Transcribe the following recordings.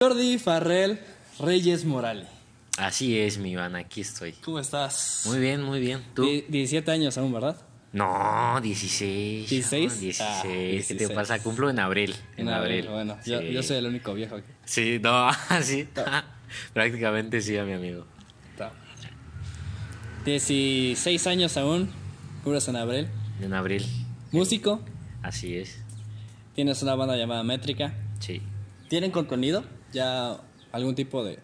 Jordi Farrell Reyes Morales. Así es, mi Iván, aquí estoy. ¿Cómo estás? Muy bien, muy bien. ¿Tú? Die- 17 años aún, ¿verdad? No, 16. ¿16? no, 16. Ah, ¿Qué 16. te pasa? Cumplo en abril. En, abril. Bueno, yo, Sí. yo soy el único viejo aquí. Sí, no, sí. Prácticamente sí, a mi amigo. Está. 16 años aún, curas en abril. En abril. Músico, Así es. tienes una banda llamada Métrica. Sí. ¿Tienen contenido? ¿Ya algún tipo de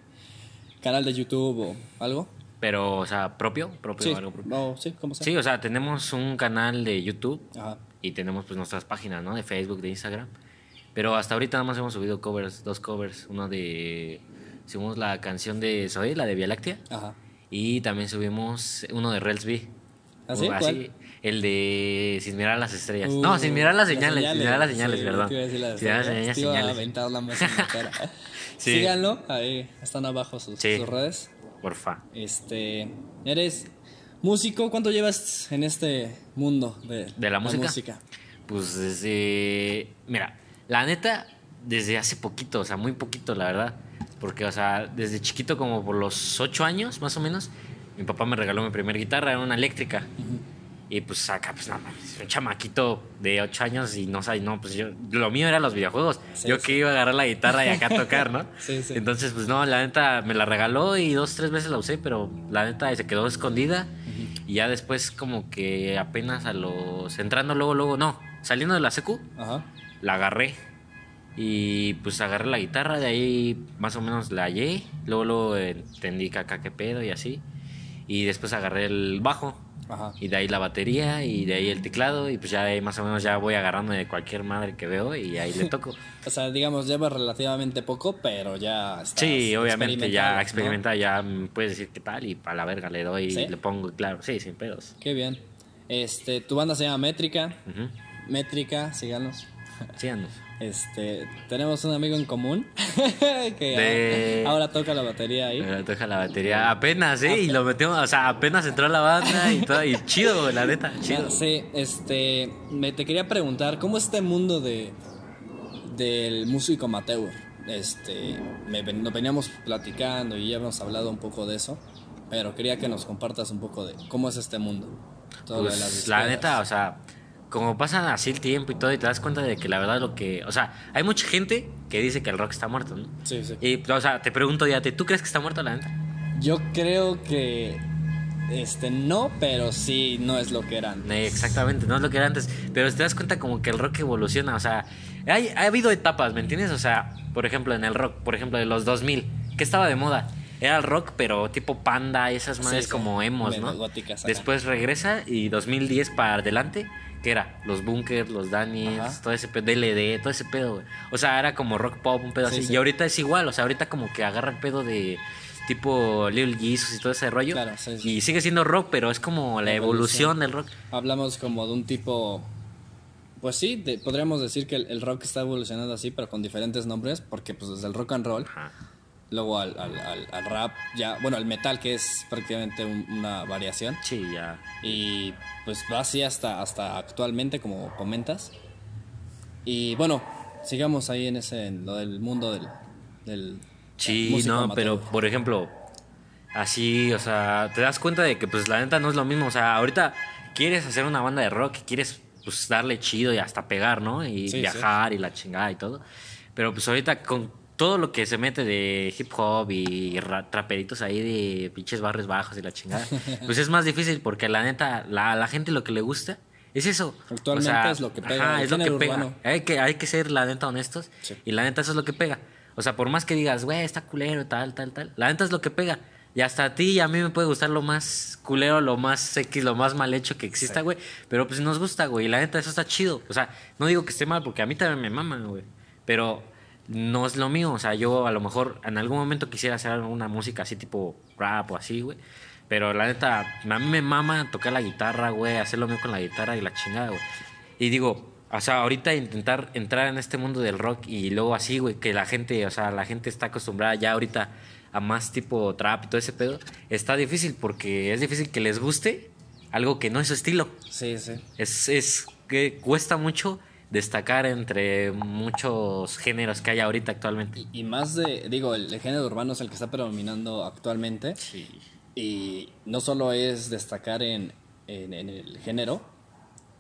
canal de YouTube o algo? Pero, o sea, propio, propio, Sí, algo propio. no, sí, ¿cómo se Sí, o sea, tenemos un canal de YouTube Ajá. y tenemos pues nuestras páginas, ¿no? De Facebook, de Instagram. Pero hasta ahorita nada más hemos subido covers, dos covers. Uno de... Subimos la canción de Zoe, la de Vía Láctea. Ajá. Y también subimos uno de Relsby. ¿Ah, sí? ¿Cuál? el de Sin mirar las estrellas. Uh, no, sin mirar las señales, sin mirar las señales, sí, las sin mirar las señales. señales, Te iba a señales. aventar la mesa en la cara. Sí. Síganlo, ahí están abajo sus, Sí. sus redes. Porfa. Este, eres músico, ¿cuánto llevas en este mundo de, ¿De la música? Pues desde. Mira, la neta, desde hace poquito, o sea, muy poquito, la verdad. Porque, o sea, desde chiquito, como por los ocho años, más o menos, mi papá me regaló mi primera guitarra, era una eléctrica. Y pues acá, pues nada más, un chamaquito de ocho años y no sabes, no, pues yo, lo mío eran los videojuegos. Sí, yo sí. que iba a agarrar la guitarra y acá a tocar, ¿no? Sí, sí. Entonces, pues no, la neta me la regaló y dos, tres veces la usé, pero la neta se quedó escondida. Y ya después, como que apenas a los. entrando luego, luego, no, saliendo de la secu, la agarré. Y pues agarré la guitarra, de ahí más o menos la hallé. Luego, luego entendí que acá qué pedo y así. Y después agarré el bajo. Ajá. Y de ahí la batería y de ahí el teclado. Y pues ya de ahí más o menos ya voy agarrando de cualquier madre que veo y ahí le toco. O sea, digamos, llevas relativamente poco, pero ya estás Sí, obviamente ya experimentado, experimenta, ya puedes decir qué tal y para la verga le doy ¿Sí? y le pongo, claro, sí, sin pedos. ¿no? Qué bien. Este, tu banda se llama Métrica. Ujú. Métrica, síganos. Síganos. Este, tenemos un amigo en común que De- ahora toca la batería ahí. Me toca la batería apenas, ¿eh? Y lo metimos, o sea, apenas entró la banda y todo, y chido, la neta, chido. Sí, este, me te quería preguntar, ¿cómo es este mundo de del músico amateur? Este, me, nos veníamos platicando y ya hemos hablado un poco de eso, pero quería que nos compartas un poco de cómo es este mundo. Todo lo de las Pues la neta, o sea, como pasa así el tiempo y todo, y te das cuenta de que la verdad lo que. O sea, hay mucha gente que dice que el rock está muerto, ¿no? Sí, sí. Y, o sea, te pregunto ya, ¿tú crees que está muerto la neta? Yo creo que este no, pero sí no es lo que eran. Eh, Exactamente, no es lo que era antes. Pero te das cuenta como que el rock evoluciona. O sea, hay, ha habido etapas, ¿me entiendes? O sea, por ejemplo, en el rock, por ejemplo, de los 2000, ¿qué estaba de moda? Era el rock, pero tipo panda, esas madres sí. como emos, Medio ¿no? góticas. Después regresa y 2010 para adelante, ¿qué era? Los bunkers, los Daniels, todo ese pedo, DLD, todo ese pedo, güey. O sea, era como rock pop, un pedo Sí, así. sí. Y ahorita es igual, o sea, ahorita como que agarra el pedo de tipo Lil Jesus y todo ese rollo. Claro, sí, sí. Y sigue siendo rock, pero es como la Evolución. evolución del rock. Hablamos como de un tipo. Pues sí, de- podríamos decir que el, el rock está evolucionando así, pero con diferentes nombres, porque pues desde el rock and roll, Ajá. Luego al, al- al- al rap, ya, bueno, al metal, que es prácticamente un- una variación, Sí, ya. y pues va así hasta, hasta actualmente, como comentas. Y bueno, sigamos ahí en ese, en lo del mundo del... del Sí, no, pero por ejemplo, así, o sea, te das cuenta de que pues la neta no es lo mismo. O sea, ahorita quieres hacer una banda de rock, quieres pues darle chido y hasta pegar, ¿no? Y Sí, viajar y la chingada y todo. Pero pues ahorita con todo lo que se mete de hip hop y ra- traperitos ahí de pinches barrios bajos y la chingada, pues es más difícil porque la neta, la, la gente lo que le gusta es eso. Actualmente es lo que pega, Ajá, es lo que pega. Hay que, hay que ser, la neta, honestos. Sí. Y la neta, eso es lo que pega. O sea, por más que digas, güey, está culero, tal, tal, tal. La neta es lo que pega. Y hasta a ti y a mí me puede gustar lo más culero, lo más X, lo más mal hecho que exista, güey. Pero pues nos gusta, güey. Y la neta, eso está chido. O sea, no digo que esté mal, porque a mí también me maman, güey. Pero no es lo mío. O sea, yo a lo mejor en algún momento quisiera hacer alguna música así tipo rap o así, güey. Pero la neta, a mí me mama tocar la guitarra, güey, hacer lo mío con la guitarra y la chingada, güey. Y digo, o sea, ahorita intentar entrar en este mundo del rock y luego así, güey, que la gente, o sea, la gente está acostumbrada ya ahorita a más tipo trap y todo ese pedo, está difícil porque es difícil que les guste algo que no es su estilo. Sí, sí. Es, es que cuesta mucho destacar entre muchos géneros que hay ahorita actualmente. Y, y más de, digo, el, el género urbano es el que está predominando actualmente. Sí. Y no solo es destacar en, en, en el género,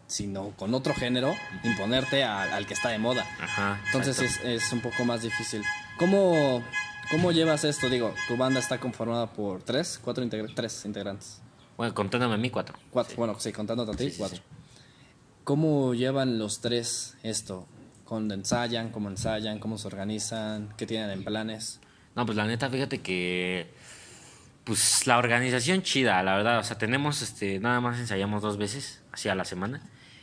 sino con otro género, imponerte al, al que está de moda. Ajá. Entonces es, es un poco más difícil. ¿Cómo, ¿Cómo llevas esto? Digo, tu banda está conformada por tres, cuatro integra- tres integrantes. Bueno, contándome a mí cuatro. Cuatro, bueno, sí, contándote a ti, Sí, sí, cuatro. ¿Cómo llevan los tres esto? ¿Cuándo ensayan? ¿Cómo ensayan? ¿Cómo se organizan? ¿Qué tienen en planes? No, pues la neta, fíjate que. Pues la organización chida, la verdad. O sea, tenemos este. Nada más ensayamos dos veces, así a la semana.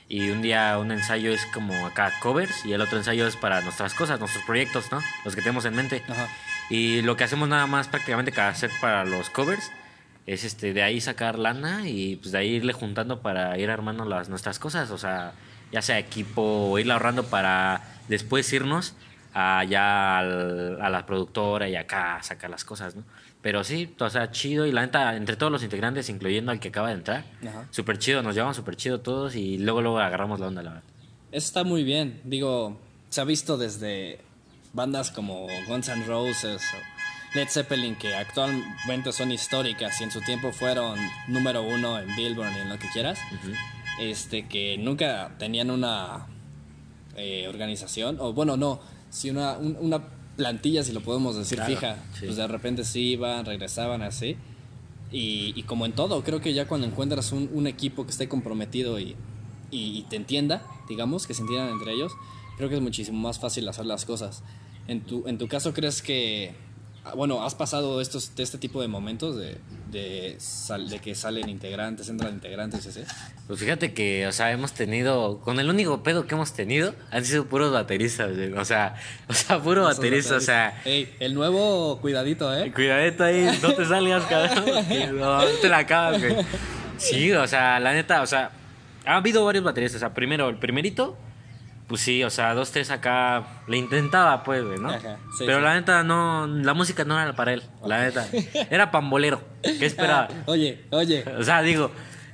Y un día un ensayo es como acá covers y el otro ensayo es para nuestras cosas, nuestros proyectos, ¿no? Los que tenemos en mente. Ajá. Y lo que hacemos nada más prácticamente que hacer para los covers es este de ahí sacar lana y pues de ahí irle juntando para ir armando las nuestras cosas, o sea, ya sea equipo o irle ahorrando para después irnos allá al- a la productora y acá a sacar las cosas, ¿no? Pero sí, o sea, chido y la neta, entre todos los integrantes, incluyendo al que acaba de entrar, súper chido, nos llevamos súper chido todos y luego luego agarramos la onda, la verdad. Eso está muy bien. Digo, se ha visto desde bandas como Guns N' Roses o Led Zeppelin, que actualmente son históricas y en su tiempo fueron número uno en Billboard y en lo que quieras, este, que nunca tenían una eh, organización, o bueno, no, sí una, un- una plantilla, si lo podemos decir, Claro, fija. sí. Pues de repente sí iban, regresaban así. Y, y como en todo, creo que ya cuando encuentras un, un equipo que esté comprometido y, y, y te entienda, digamos, que se entiendan entre ellos, creo que es muchísimo más fácil hacer las cosas. En tu, en tu caso, ¿crees que, bueno, has pasado estos, de este tipo de momentos de, de, sal- de que salen integrantes, entran integrantes, ese? Pues fíjate que, o sea, hemos tenido, con el único pedo que hemos tenido, han sido puros bateristas, o sea, o sea, puro baterista, o sea, Ey, el nuevo, cuidadito, ¿eh? cuidadito ahí, no te salgas, cabrón, no, te la acabas, güey. Sí, o sea, la neta, o sea, ha habido varios bateristas, o sea, primero, el primerito, pues sí, o sea, dos, tres acá, le intentaba, pues, güey, ¿no? Ajá, sí, Pero sí. la neta, no, la música no era para él, la neta, era pambolero, ¿qué esperaba? Ah, oye, oye. O sea, digo,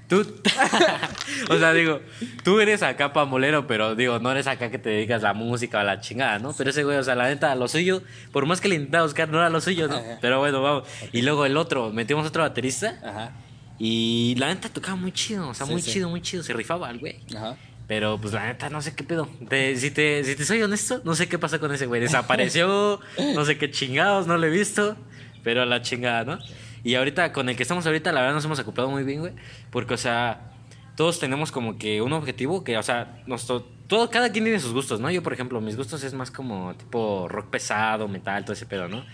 tú. o sea, digo, tú eres acá pambolero, pero digo, no eres acá que te dedicas a la música o a la chingada, ¿no? Pero ese güey, o sea, la neta, lo suyo, por más que le intentaba buscar, no era lo suyo, ¿no? Ajá. Pero bueno, vamos. Y luego el otro, metimos otro baterista Ajá, y la neta tocaba muy chido, o sea, Sí, muy chido, muy chido, se rifaba el güey. ajá. Pero pues la neta, no sé qué pedo. Te- si, te, si te soy honesto, no sé qué pasó con ese güey. Desapareció, no sé qué chingados, no lo he visto. Pero la chingada, ¿no? Y ahorita, con el que estamos ahorita, la verdad nos hemos acoplado muy bien, güey. Porque, o sea, todos tenemos como que un objetivo que, o sea, nuestro, todo, cada quien tiene sus gustos, ¿no? Yo, por ejemplo, mis gustos es más como tipo rock pesado, metal, todo ese pedo, ¿no?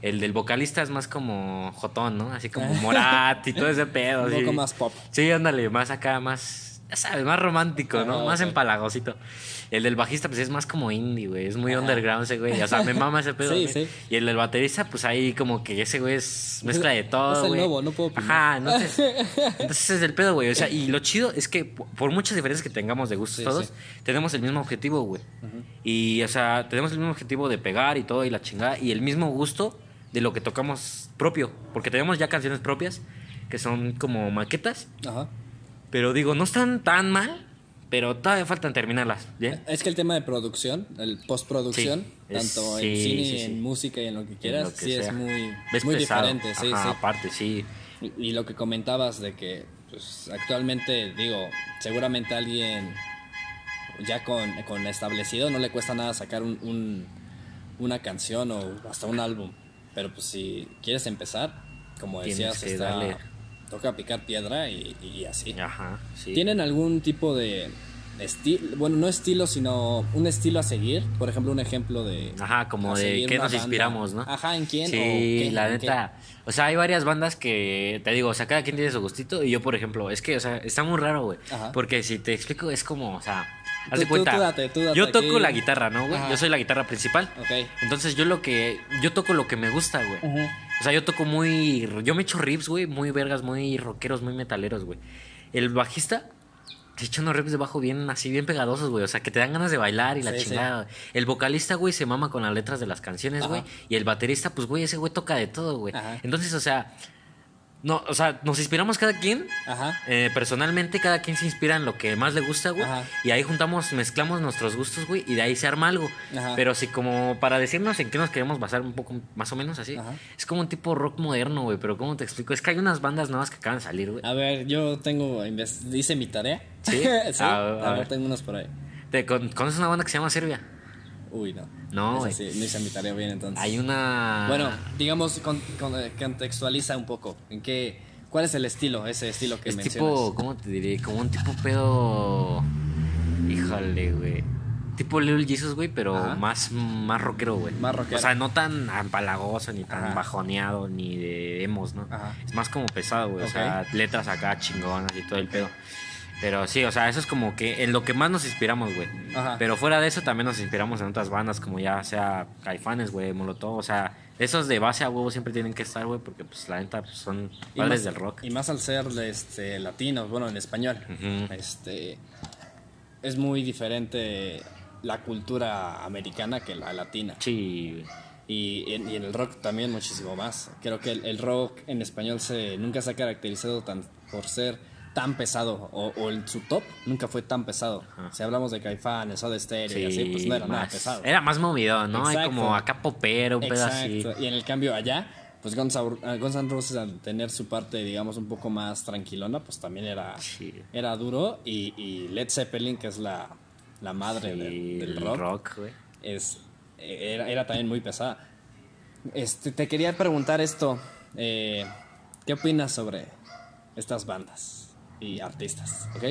El del vocalista es más como jotón, ¿no? Así como Morat y todo ese pedo. Un así. poco más pop. Sí, ándale, más acá, más, ya sabes, más romántico, ¿no? Más empalagosito. El del bajista, pues es más como indie, güey. Es muy underground ese güey. O sea, me mama ese pedo. Sí, sí. Y el del baterista, pues ahí como que ese güey es mezcla de todo. Es el nuevo, no puedo opinar. Ajá, entonces, entonces es el pedo, güey. O sea, y lo chido es que por muchas diferencias que tengamos de gustos Sí, todos, tenemos el mismo objetivo, güey. Y, o sea, tenemos el mismo objetivo de pegar y todo y la chingada. Y el mismo gusto de lo que tocamos propio. Porque tenemos ya canciones propias que son como maquetas. Ajá. Pero digo, no están tan mal, pero todavía faltan terminarlas. ¿bien? Es que el tema de producción, el postproducción, Sí, tanto sí, en cine, sí, en música y en lo que quieras, lo que sí es muy, Es muy diferente, sí, Ajá, sí. Aparte, sí. Y, y lo que comentabas de que pues, actualmente, digo, seguramente alguien ya con, con establecido no le cuesta nada sacar un, un- una canción o hasta un álbum. Pero pues si quieres empezar, como decías, está-. Toca picar piedra y, y así. Ajá, sí. ¿Tienen algún tipo de estilo? Bueno, no estilo, sino un estilo a seguir. Por ejemplo, un ejemplo de. Ajá, como de qué nos banda. inspiramos, ¿no? Ajá, ¿en quién? Sí, o qué, la neta. O sea, hay varias bandas que, te digo, o sea, cada quien tiene su gustito. Y yo, por ejemplo, es que, o sea, está muy raro, güey. Ajá. Porque si te explico, es como, o sea, haz de cuenta. tú date, tú date yo toco aquí. la guitarra, ¿no, güey? Ajá. Yo soy la guitarra principal. Ok. Entonces yo lo que, yo toco lo que me gusta, güey. O sea, yo toco muy, yo me echo riffs, güey, muy vergas, muy rockeros, muy metaleros, güey. El bajista se echa unos riffs de bajo bien, así, bien pegadosos, güey. O sea, que te dan ganas de bailar y la Sí, sí. chingada. El vocalista, güey, se mama con las letras de las canciones, Ajá. güey. Y el baterista, pues, güey, ese güey toca de todo, güey. Ajá. Entonces, o sea, No, o sea, nos inspiramos cada quien. Ajá. eh, personalmente, cada quien se inspira en lo que más le gusta, güey. Ajá. Y ahí juntamos, mezclamos nuestros gustos, güey. Y de ahí se arma algo. Ajá. Pero sí, como para decirnos en qué nos queremos basar un poco más o menos así. Ajá. Es como un tipo rock moderno, güey. Pero ¿cómo te explico? Es que hay unas bandas nuevas que acaban de salir, güey. A ver, yo tengo. Hice mi tarea. ¿Sí? sí. A- A, a ver, ver. tengo unos por ahí. ¿Te con- ¿Conoces una banda que se llama Serbia? Uy, no. No, Esa güey. sí, no hice mi tarea bien entonces. Hay una. Bueno, digamos, con- con- eh, contextualiza un poco. ¿En qué, ¿Cuál es el estilo, ese estilo que Es mencionas? tipo, ¿cómo te diré? Como un tipo pedo. Híjole, güey. Tipo Little Jesus, güey, pero Ajá. más, más rockero, güey. Más rockero. O sea, no tan empalagoso, ni tan Ajá. bajoneado, ni de emos, ¿no? Ajá. Es más como pesado, güey. O sea, letras acá chingonas y todo el pedo. Pero sí, o sea, eso es como que en lo que más nos inspiramos, güey. Ajá. Pero fuera de eso también nos inspiramos en otras bandas, como ya sea Caifanes, güey, Molotov. O sea, esos de base a huevo siempre tienen que estar, güey, porque pues la neta pues, son padres más- del rock. Y más al ser este, latinos, bueno, en español. Este, es muy diferente la cultura americana que la latina. Sí, güey. Y en, y en el rock también muchísimo más. Creo que el, el rock en español se, nunca se ha caracterizado tan, por ser tan pesado. O, o el, su top nunca fue tan pesado. Si hablamos de Caifanes, Soda Stereo y así, pues no era nada más- pesado. Era más movido, ¿no? Hay como acá popero, un pedo así. Y en el cambio allá, pues Guns, Guns N' Roses al tener su parte, digamos, un poco más tranquilona, pues también era, Sí. era duro. Y, y Led Zeppelin, que es la, la madre del, Sí, del el rock, es, era, era también muy pesada. Este, te quería preguntar esto. eh, ¿Qué opinas sobre estas bandas y artistas? ¿Ok?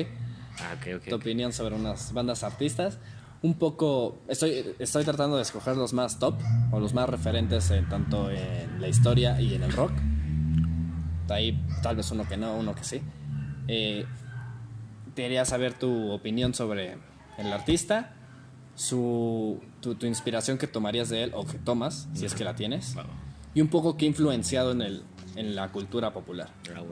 Ah, ok, ok. tu opinión sobre unas bandas artistas. Un poco, estoy, estoy tratando de escoger los más top o los más referentes en, tanto en la historia y en el rock. De ahí tal vez uno que no, uno que sí. Eh, quería saber tu opinión sobre el artista, su, tu, tu inspiración que tomarías de él o que tomas, si es que la tienes, y un poco qué ha influenciado en, el, en la cultura popular. Ah.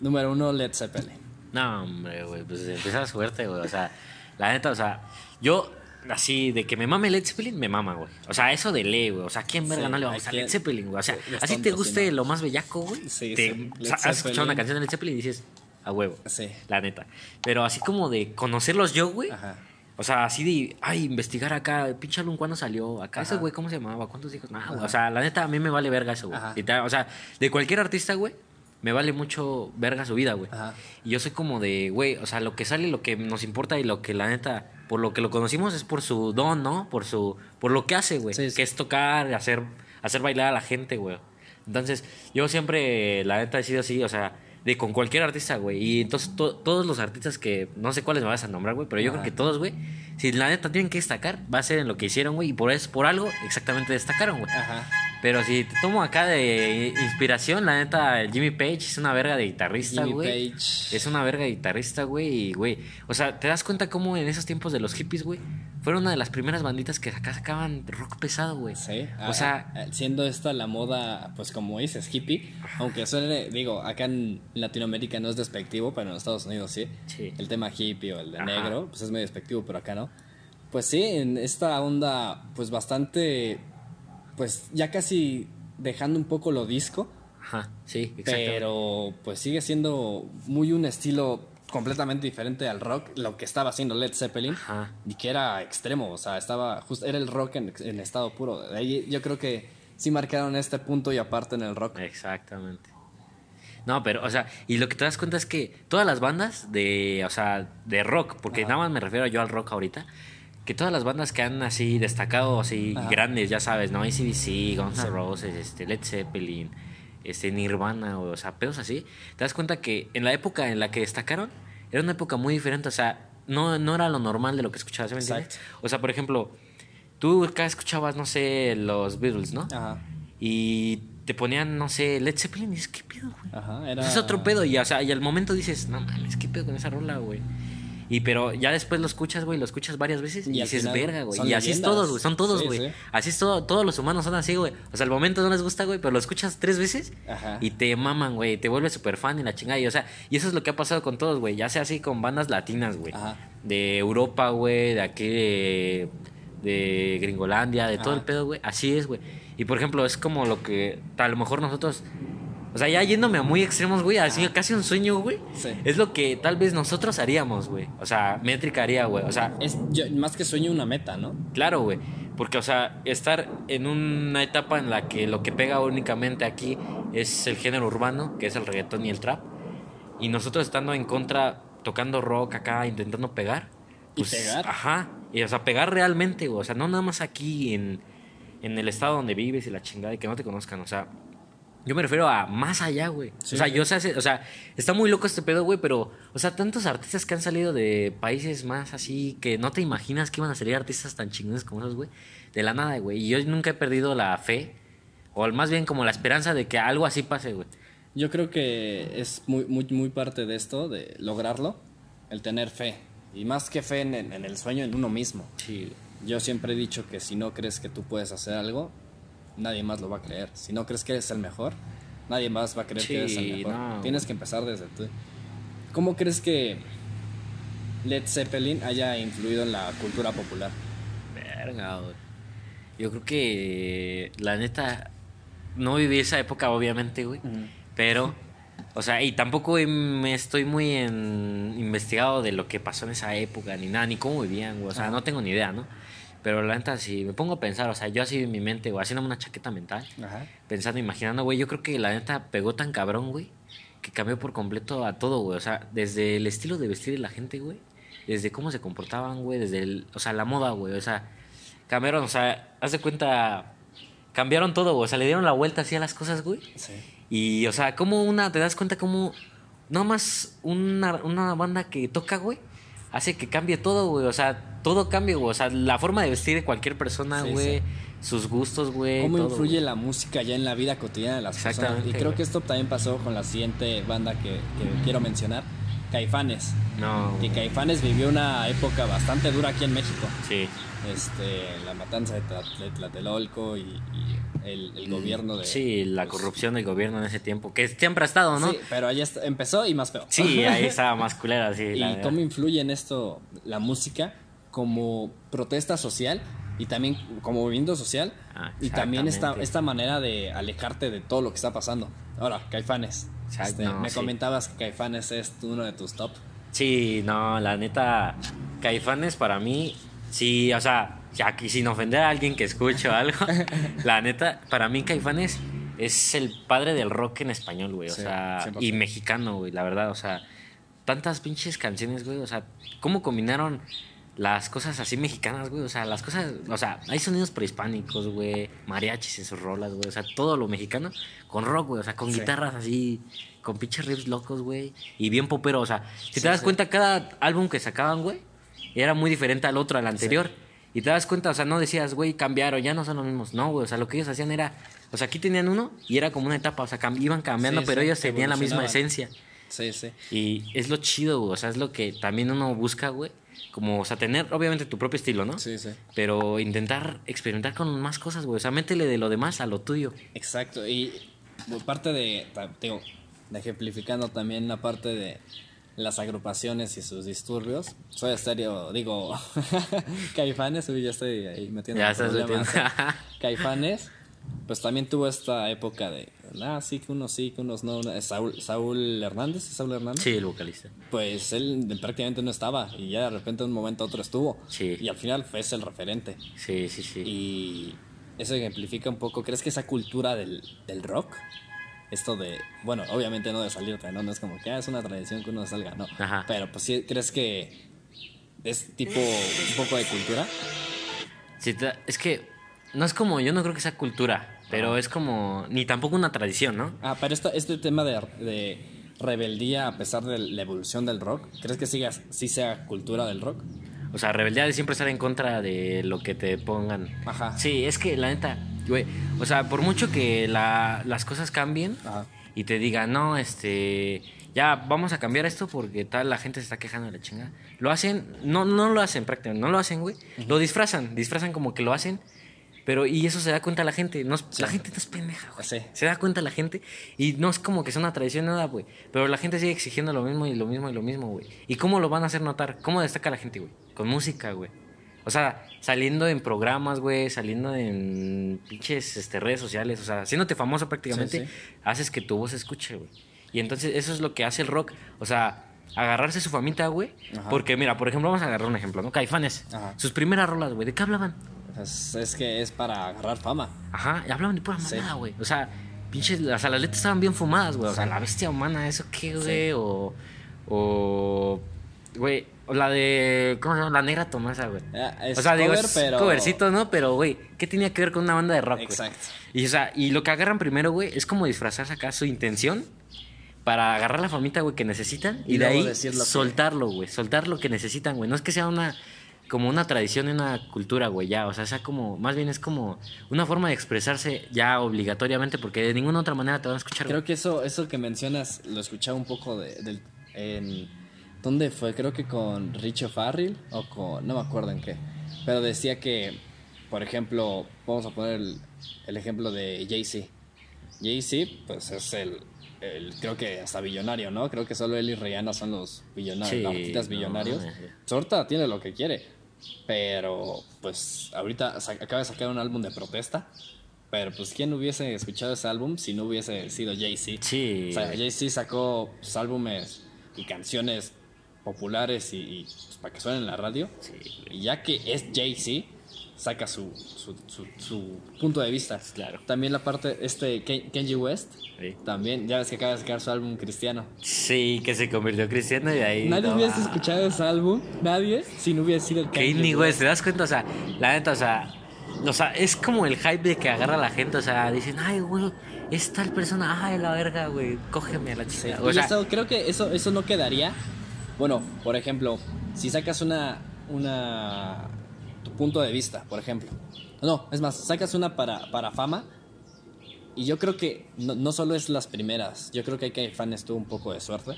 Número uno, Led Zeppelin. No, hombre, güey, pues empieza suerte, güey. O sea, la neta, o sea, yo, así, de que me mame Led Zeppelin, me mama, güey. O sea, eso de ley, güey. O sea, ¿quién verga Sí, no le vamos ¿a quién? Led Zeppelin, güey? O sea, así te guste lo más bellaco, güey. Sí, te- sí. o sea, has escuchado una canción de Led Zeppelin y dices, a huevo. Sí. La neta. Pero así como de conocerlos yo, güey. Ajá. O sea, así de, ay, investigar acá, pinche álbum, ¿cuándo salió? Acá ese güey, ¿cómo se llamaba? ¿Cuántos hijos? Nah, güey, o sea, la neta, a mí me vale verga eso, güey. O sea, de cualquier artista, güey, me vale mucho verga su vida, güey. Ajá. Y yo soy como de, güey, o sea, lo que sale, lo que nos importa y lo que la neta, por lo que lo conocimos es por su don, ¿no? Por su, por lo que hace, güey. Sí, sí. Que es tocar, hacer, hacer bailar a la gente, güey. Entonces, yo siempre, la neta, he sido así, o sea, de con cualquier artista, güey. Y entonces to- todos los artistas que, no sé cuáles me vas a nombrar, güey, pero yo Ajá. creo que todos, güey, si la neta tienen que destacar, va a ser en lo que hicieron, güey. Y por eso, por algo, exactamente destacaron, güey. Ajá. Pero si te tomo acá de inspiración, la neta, Jimmy Page es una verga de guitarrista, Jimmy güey. Page. Es una verga de guitarrista, güey. Güey, o sea, ¿te das cuenta cómo en esos tiempos de los hippies, güey? Fueron una de las primeras banditas que acá sacaban rock pesado, güey. Sí, O a- sea, a- siendo esta la moda, pues como dices, hippie, aunque suene, digo, acá en Latinoamérica no es despectivo, pero en Estados Unidos sí. Sí. El tema hippie o el de Ajá. negro, pues es medio despectivo, pero acá no. Pues sí, en esta onda, pues bastante, pues ya casi dejando un poco lo disco, ajá, sí, exacto. pero pues sigue siendo muy un estilo completamente diferente al rock, lo que estaba haciendo Led Zeppelin, Ajá. y que era extremo, o sea, estaba justo era el rock en, en estado puro. De ahí yo creo que sí marcaron este punto y aparte en el rock. Exactamente. No, pero, o sea, y lo que te das cuenta es que todas las bandas de, o sea, de rock, porque nada más me refiero yo al rock ahorita, que todas las bandas que han así destacado, así Ajá. grandes, ya sabes, ¿no? ACDC, Guns N' Roses, este, Led Zeppelin, este, Nirvana, o sea, pedos así, te das cuenta que en la época en la que destacaron, era una época muy diferente, o sea, no, no era lo normal de lo que escuchabas, ¿sí me entiendes? O sea, por ejemplo, tú acá escuchabas, no sé, los Beatles, ¿no? Ajá. Y te ponían, no sé, Led Zeppelin y dices, ¿qué pedo, güey? Ajá, era es otro pedo. Y, o sea, y al momento dices, no mames, ¿qué pedo con esa rola, güey? Y pero ya después lo escuchas, güey, lo escuchas varias veces y, Y dices, final verga, güey. Y así es todos, güey, son todos, güey. sí. Así es todo, todos los humanos son así, güey. O sea, al momento no les gusta, güey, pero lo escuchas tres veces Ajá. y te maman, güey. Te vuelves súper fan y la chingada. Y, o sea, y eso es lo que ha pasado con todos, güey. Ya sea así con bandas latinas, güey. Ajá. De Europa, güey, de aquí de, de Gringolandia, de todo el pedo, güey. Así es, güey. Y por ejemplo, es como lo que a lo mejor nosotros O sea, ya yéndome a muy extremos, güey, así casi un sueño, güey. Sí. Es lo que tal vez nosotros haríamos, güey. O sea, métrica haría, güey. O sea, Es yo- más que sueño una meta, ¿no? Claro, güey. Porque, o sea, estar en una etapa en la que lo que pega únicamente aquí es el género urbano, que es el reggaetón y el trap. Y nosotros estando en contra, tocando rock acá, intentando pegar. Y pegar. Ajá. Y, o sea, pegar realmente, güey. O sea, no nada más aquí en, en el estado donde vives y la chingada y que no te conozcan. O sea, yo me refiero a más allá, güey. Sí. O sea, yo sé, o sea, está muy loco este pedo, güey, pero, o sea, tantos artistas que han salido de países más así que no te imaginas que iban a salir artistas tan chingones como esos, güey. De la nada, güey. Y yo nunca he perdido la fe, o más bien como la esperanza de que algo así pase, güey. Yo creo que es muy, muy, muy parte de esto, de lograrlo, el tener fe. Y más que fe en, en el sueño, en uno mismo. Sí. Yo siempre he dicho que si no crees que tú puedes hacer algo, nadie más lo va a creer. Si no crees que eres el mejor, nadie más va a creer que eres el mejor. no. Tienes que empezar desde tú. ¿Cómo crees que Led Zeppelin haya influido en la cultura popular? Verga, güey. Yo creo que, la neta, no viví esa época, obviamente, güey. Pero, o sea, y tampoco he- me estoy muy en, investigado de lo que pasó en esa época, ni nada, ni cómo vivían, güey. O sea, no tengo ni idea, ¿no? Pero la neta, si me pongo a pensar, o sea, yo así en mi mente, o haciéndome una chaqueta mental, Ajá. pensando, imaginando, güey, yo creo que la neta pegó tan cabrón, güey, que cambió por completo a todo, güey. O sea, desde el estilo de vestir de la gente, güey, desde cómo se comportaban, güey, desde el, o sea, la moda, güey, o sea, cambiaron, o sea, haz de cuenta, cambiaron todo, güey, o sea, le dieron la vuelta así a las cosas, güey. Sí. Y, o sea, como una, te das cuenta como, no más una, una banda que toca, güey, hace que cambie todo, güey, o sea, todo cambia, güey, o sea, la forma de vestir de cualquier persona, Sí, güey, sí. sus gustos, güey. ¿Cómo todo, influye güey. la música ya en la vida cotidiana de las personas? Y creo güey. que esto también pasó con la siguiente banda que, que quiero mencionar, Caifanes. No, Que Caifanes vivió una época bastante dura aquí en México. sí. Este, la matanza de Tlatelolco y, y el, el gobierno de... Sí, la pues, corrupción del gobierno en ese tiempo, que siempre ha estado, ¿no? Sí, pero ahí está- empezó y más feo. Sí, ahí estaba más culera, sí. ¿Y la cómo influye en esto la música como protesta social y también como movimiento social? Ah, y también esta, esta manera de alejarte de todo lo que está pasando. Ahora, Caifanes. Este, no, me sí. comentabas que Caifanes es uno de tus top. Sí, no, la neta, Caifanes para mí, sí, o sea, ya que sin ofender a alguien que escuche o algo, la neta, para mí Caifanes es el padre del rock en español, güey, o Sí, sea, 100%. y mexicano, güey, la verdad, o sea, tantas pinches canciones, güey, o sea, cómo combinaron las cosas así mexicanas, güey, o sea, las cosas, o sea, hay sonidos prehispánicos, güey, mariachis en sus rolas, güey, o sea, todo lo mexicano con rock, güey, o sea, con Sí. guitarras así, con pinches riffs locos, güey, y bien popero, o sea, si Sí, te das cuenta, cada álbum que sacaban, güey, era muy diferente al otro, al anterior. Y te das cuenta, o sea, no decías, güey, cambiaron, ya no son los mismos. No, güey, o sea, lo que ellos hacían era, o sea, aquí tenían uno y era como una etapa, o sea, cam- iban cambiando, Sí, pero sí, ellos tenían la misma esencia. Sí, sí. Y es lo chido, güey, o sea, es lo que también uno busca, güey. Como, o sea, tener obviamente tu propio estilo, ¿no? Sí, sí. Pero intentar experimentar con más cosas, güey. O sea, métele de lo demás a lo tuyo. Exacto. Y por parte de, digo, de ejemplificando también la parte de las agrupaciones y sus disturbios. Soy estéreo, digo, Caifanes, uy, ya estoy ahí metiendo Ya estás problemas. metiendo. Caifanes, pues también tuvo esta época de, ah, sí que unos sí, que unos no. una- Saúl, Saúl Hernández, ¿es Saúl Hernández? Sí, el vocalista. Pues él prácticamente no estaba y ya de repente de un momento a otro estuvo. Sí. Y al final fue ese el referente. Sí, sí, sí. Y eso ejemplifica un poco, ¿crees que esa cultura del, del rock? Esto de, bueno, obviamente no de salirte, ¿no? No es como que ah, es una tradición que uno salga, no. Ajá. Pero pues sí, ¿crees que es tipo un poco de cultura? Sí, es que no es como, yo no creo que sea cultura, pero es como, ni tampoco una tradición, ¿no? Ah, pero esto, este tema de, de rebeldía a pesar de la evolución del rock, ¿crees que siga, sí sea cultura del rock? O sea, rebeldía de siempre estar en contra de lo que te pongan. Ajá. Sí, es que la neta, güey, o sea, por mucho que la- las cosas cambien Ajá. y te digan, no, este, ya vamos a cambiar esto porque tal, la gente se está quejando de la chingada. Lo hacen, no, no lo hacen prácticamente, no lo hacen, güey. Lo disfrazan, disfrazan como que lo hacen, pero y eso se da cuenta la gente. No, es- La gente no es pendeja, güey. Sí. Se da cuenta la gente y no es como que sea una tradición nada, güey. Pero la gente sigue exigiendo lo mismo y lo mismo y lo mismo, güey. ¿Y cómo lo van a hacer notar? ¿Cómo destaca la gente, güey? Con música, güey. O sea, saliendo en programas, güey, saliendo en pinches este, redes sociales, o sea, haciéndote famoso prácticamente, Sí, sí. haces que tu voz se escuche, güey. Y entonces eso es lo que hace el rock. O sea, agarrarse su famita, güey. Porque, mira, por ejemplo, vamos a agarrar un ejemplo, ¿no? Caifanes. Ajá. Sus primeras rolas, güey, ¿de qué hablaban? Es, es que es para agarrar fama. Ajá, y hablaban de pura mamada, güey. O sea, pinches, o sea, las letras estaban bien fumadas, güey. O sea, la bestia humana, ¿eso qué, güey? O, o, güey, o la de, ¿cómo se llama? La negra Tomasa, güey. Es o sea, digo, es pero- covercito, ¿no? Pero, güey, ¿qué tenía que ver con una banda de rock, güey? Exacto. Y, o sea, y lo que agarran primero, güey, es como disfrazarse acá su intención para agarrar la famita, güey, que necesitan y, Y de ahí que- soltarlo, güey. Soltar lo que necesitan, güey. No es que sea una como una tradición en una cultura, güey, ya. O sea, sea como, más bien es como una forma de expresarse ya obligatoriamente porque de ninguna otra manera te van a escuchar. Creo güey. que eso, eso que mencionas lo escuchaba un poco de, del- en ¿dónde fue? Creo que con Richo Farrell o con no me acuerdo en qué. Pero decía que, por ejemplo, vamos a poner el, el ejemplo de Jay-Z. Jay-Z, pues es el, el- creo que hasta billonario, ¿no? Creo que solo él y Rihanna son los billonarios, Sí, artistas no, billonarios. Sorta tiene lo que quiere. Pero, pues, ahorita acaba de sacar un álbum de protesta. Pero, pues, ¿quién hubiese escuchado ese álbum si no hubiese sido Jay-Z? Sí. O sea, Jay-Z sacó pues, álbumes y canciones populares y, y, pues, para que suenen en la radio. Sí, Y ya que es Jay-Z, saca su, su, su- su punto de vista. Claro. También la parte, este, Ken- Kenji West, Sí. también, ya ves que acaba de sacar su álbum cristiano. Sí, que se convirtió cristiano y ahí. Nadie no, hubiese ah. escuchado ese álbum, nadie, si no hubiese sido Kanye West, ¿te das cuenta? O sea, la neta, o sea, o sea, es como el hype de que agarra a la gente, o sea, dicen, ay, güey, es tal persona, ay, la verga, güey, cógeme a la Sí, chica. y O sea, eso, creo que eso, eso no quedaría. Bueno, por ejemplo, si sacas una, una, tu punto de vista, por ejemplo. No, es más, sacas una para, para fama. Y yo creo que no, no solo es las primeras. Yo creo que hay que fans tuvo un poco de suerte.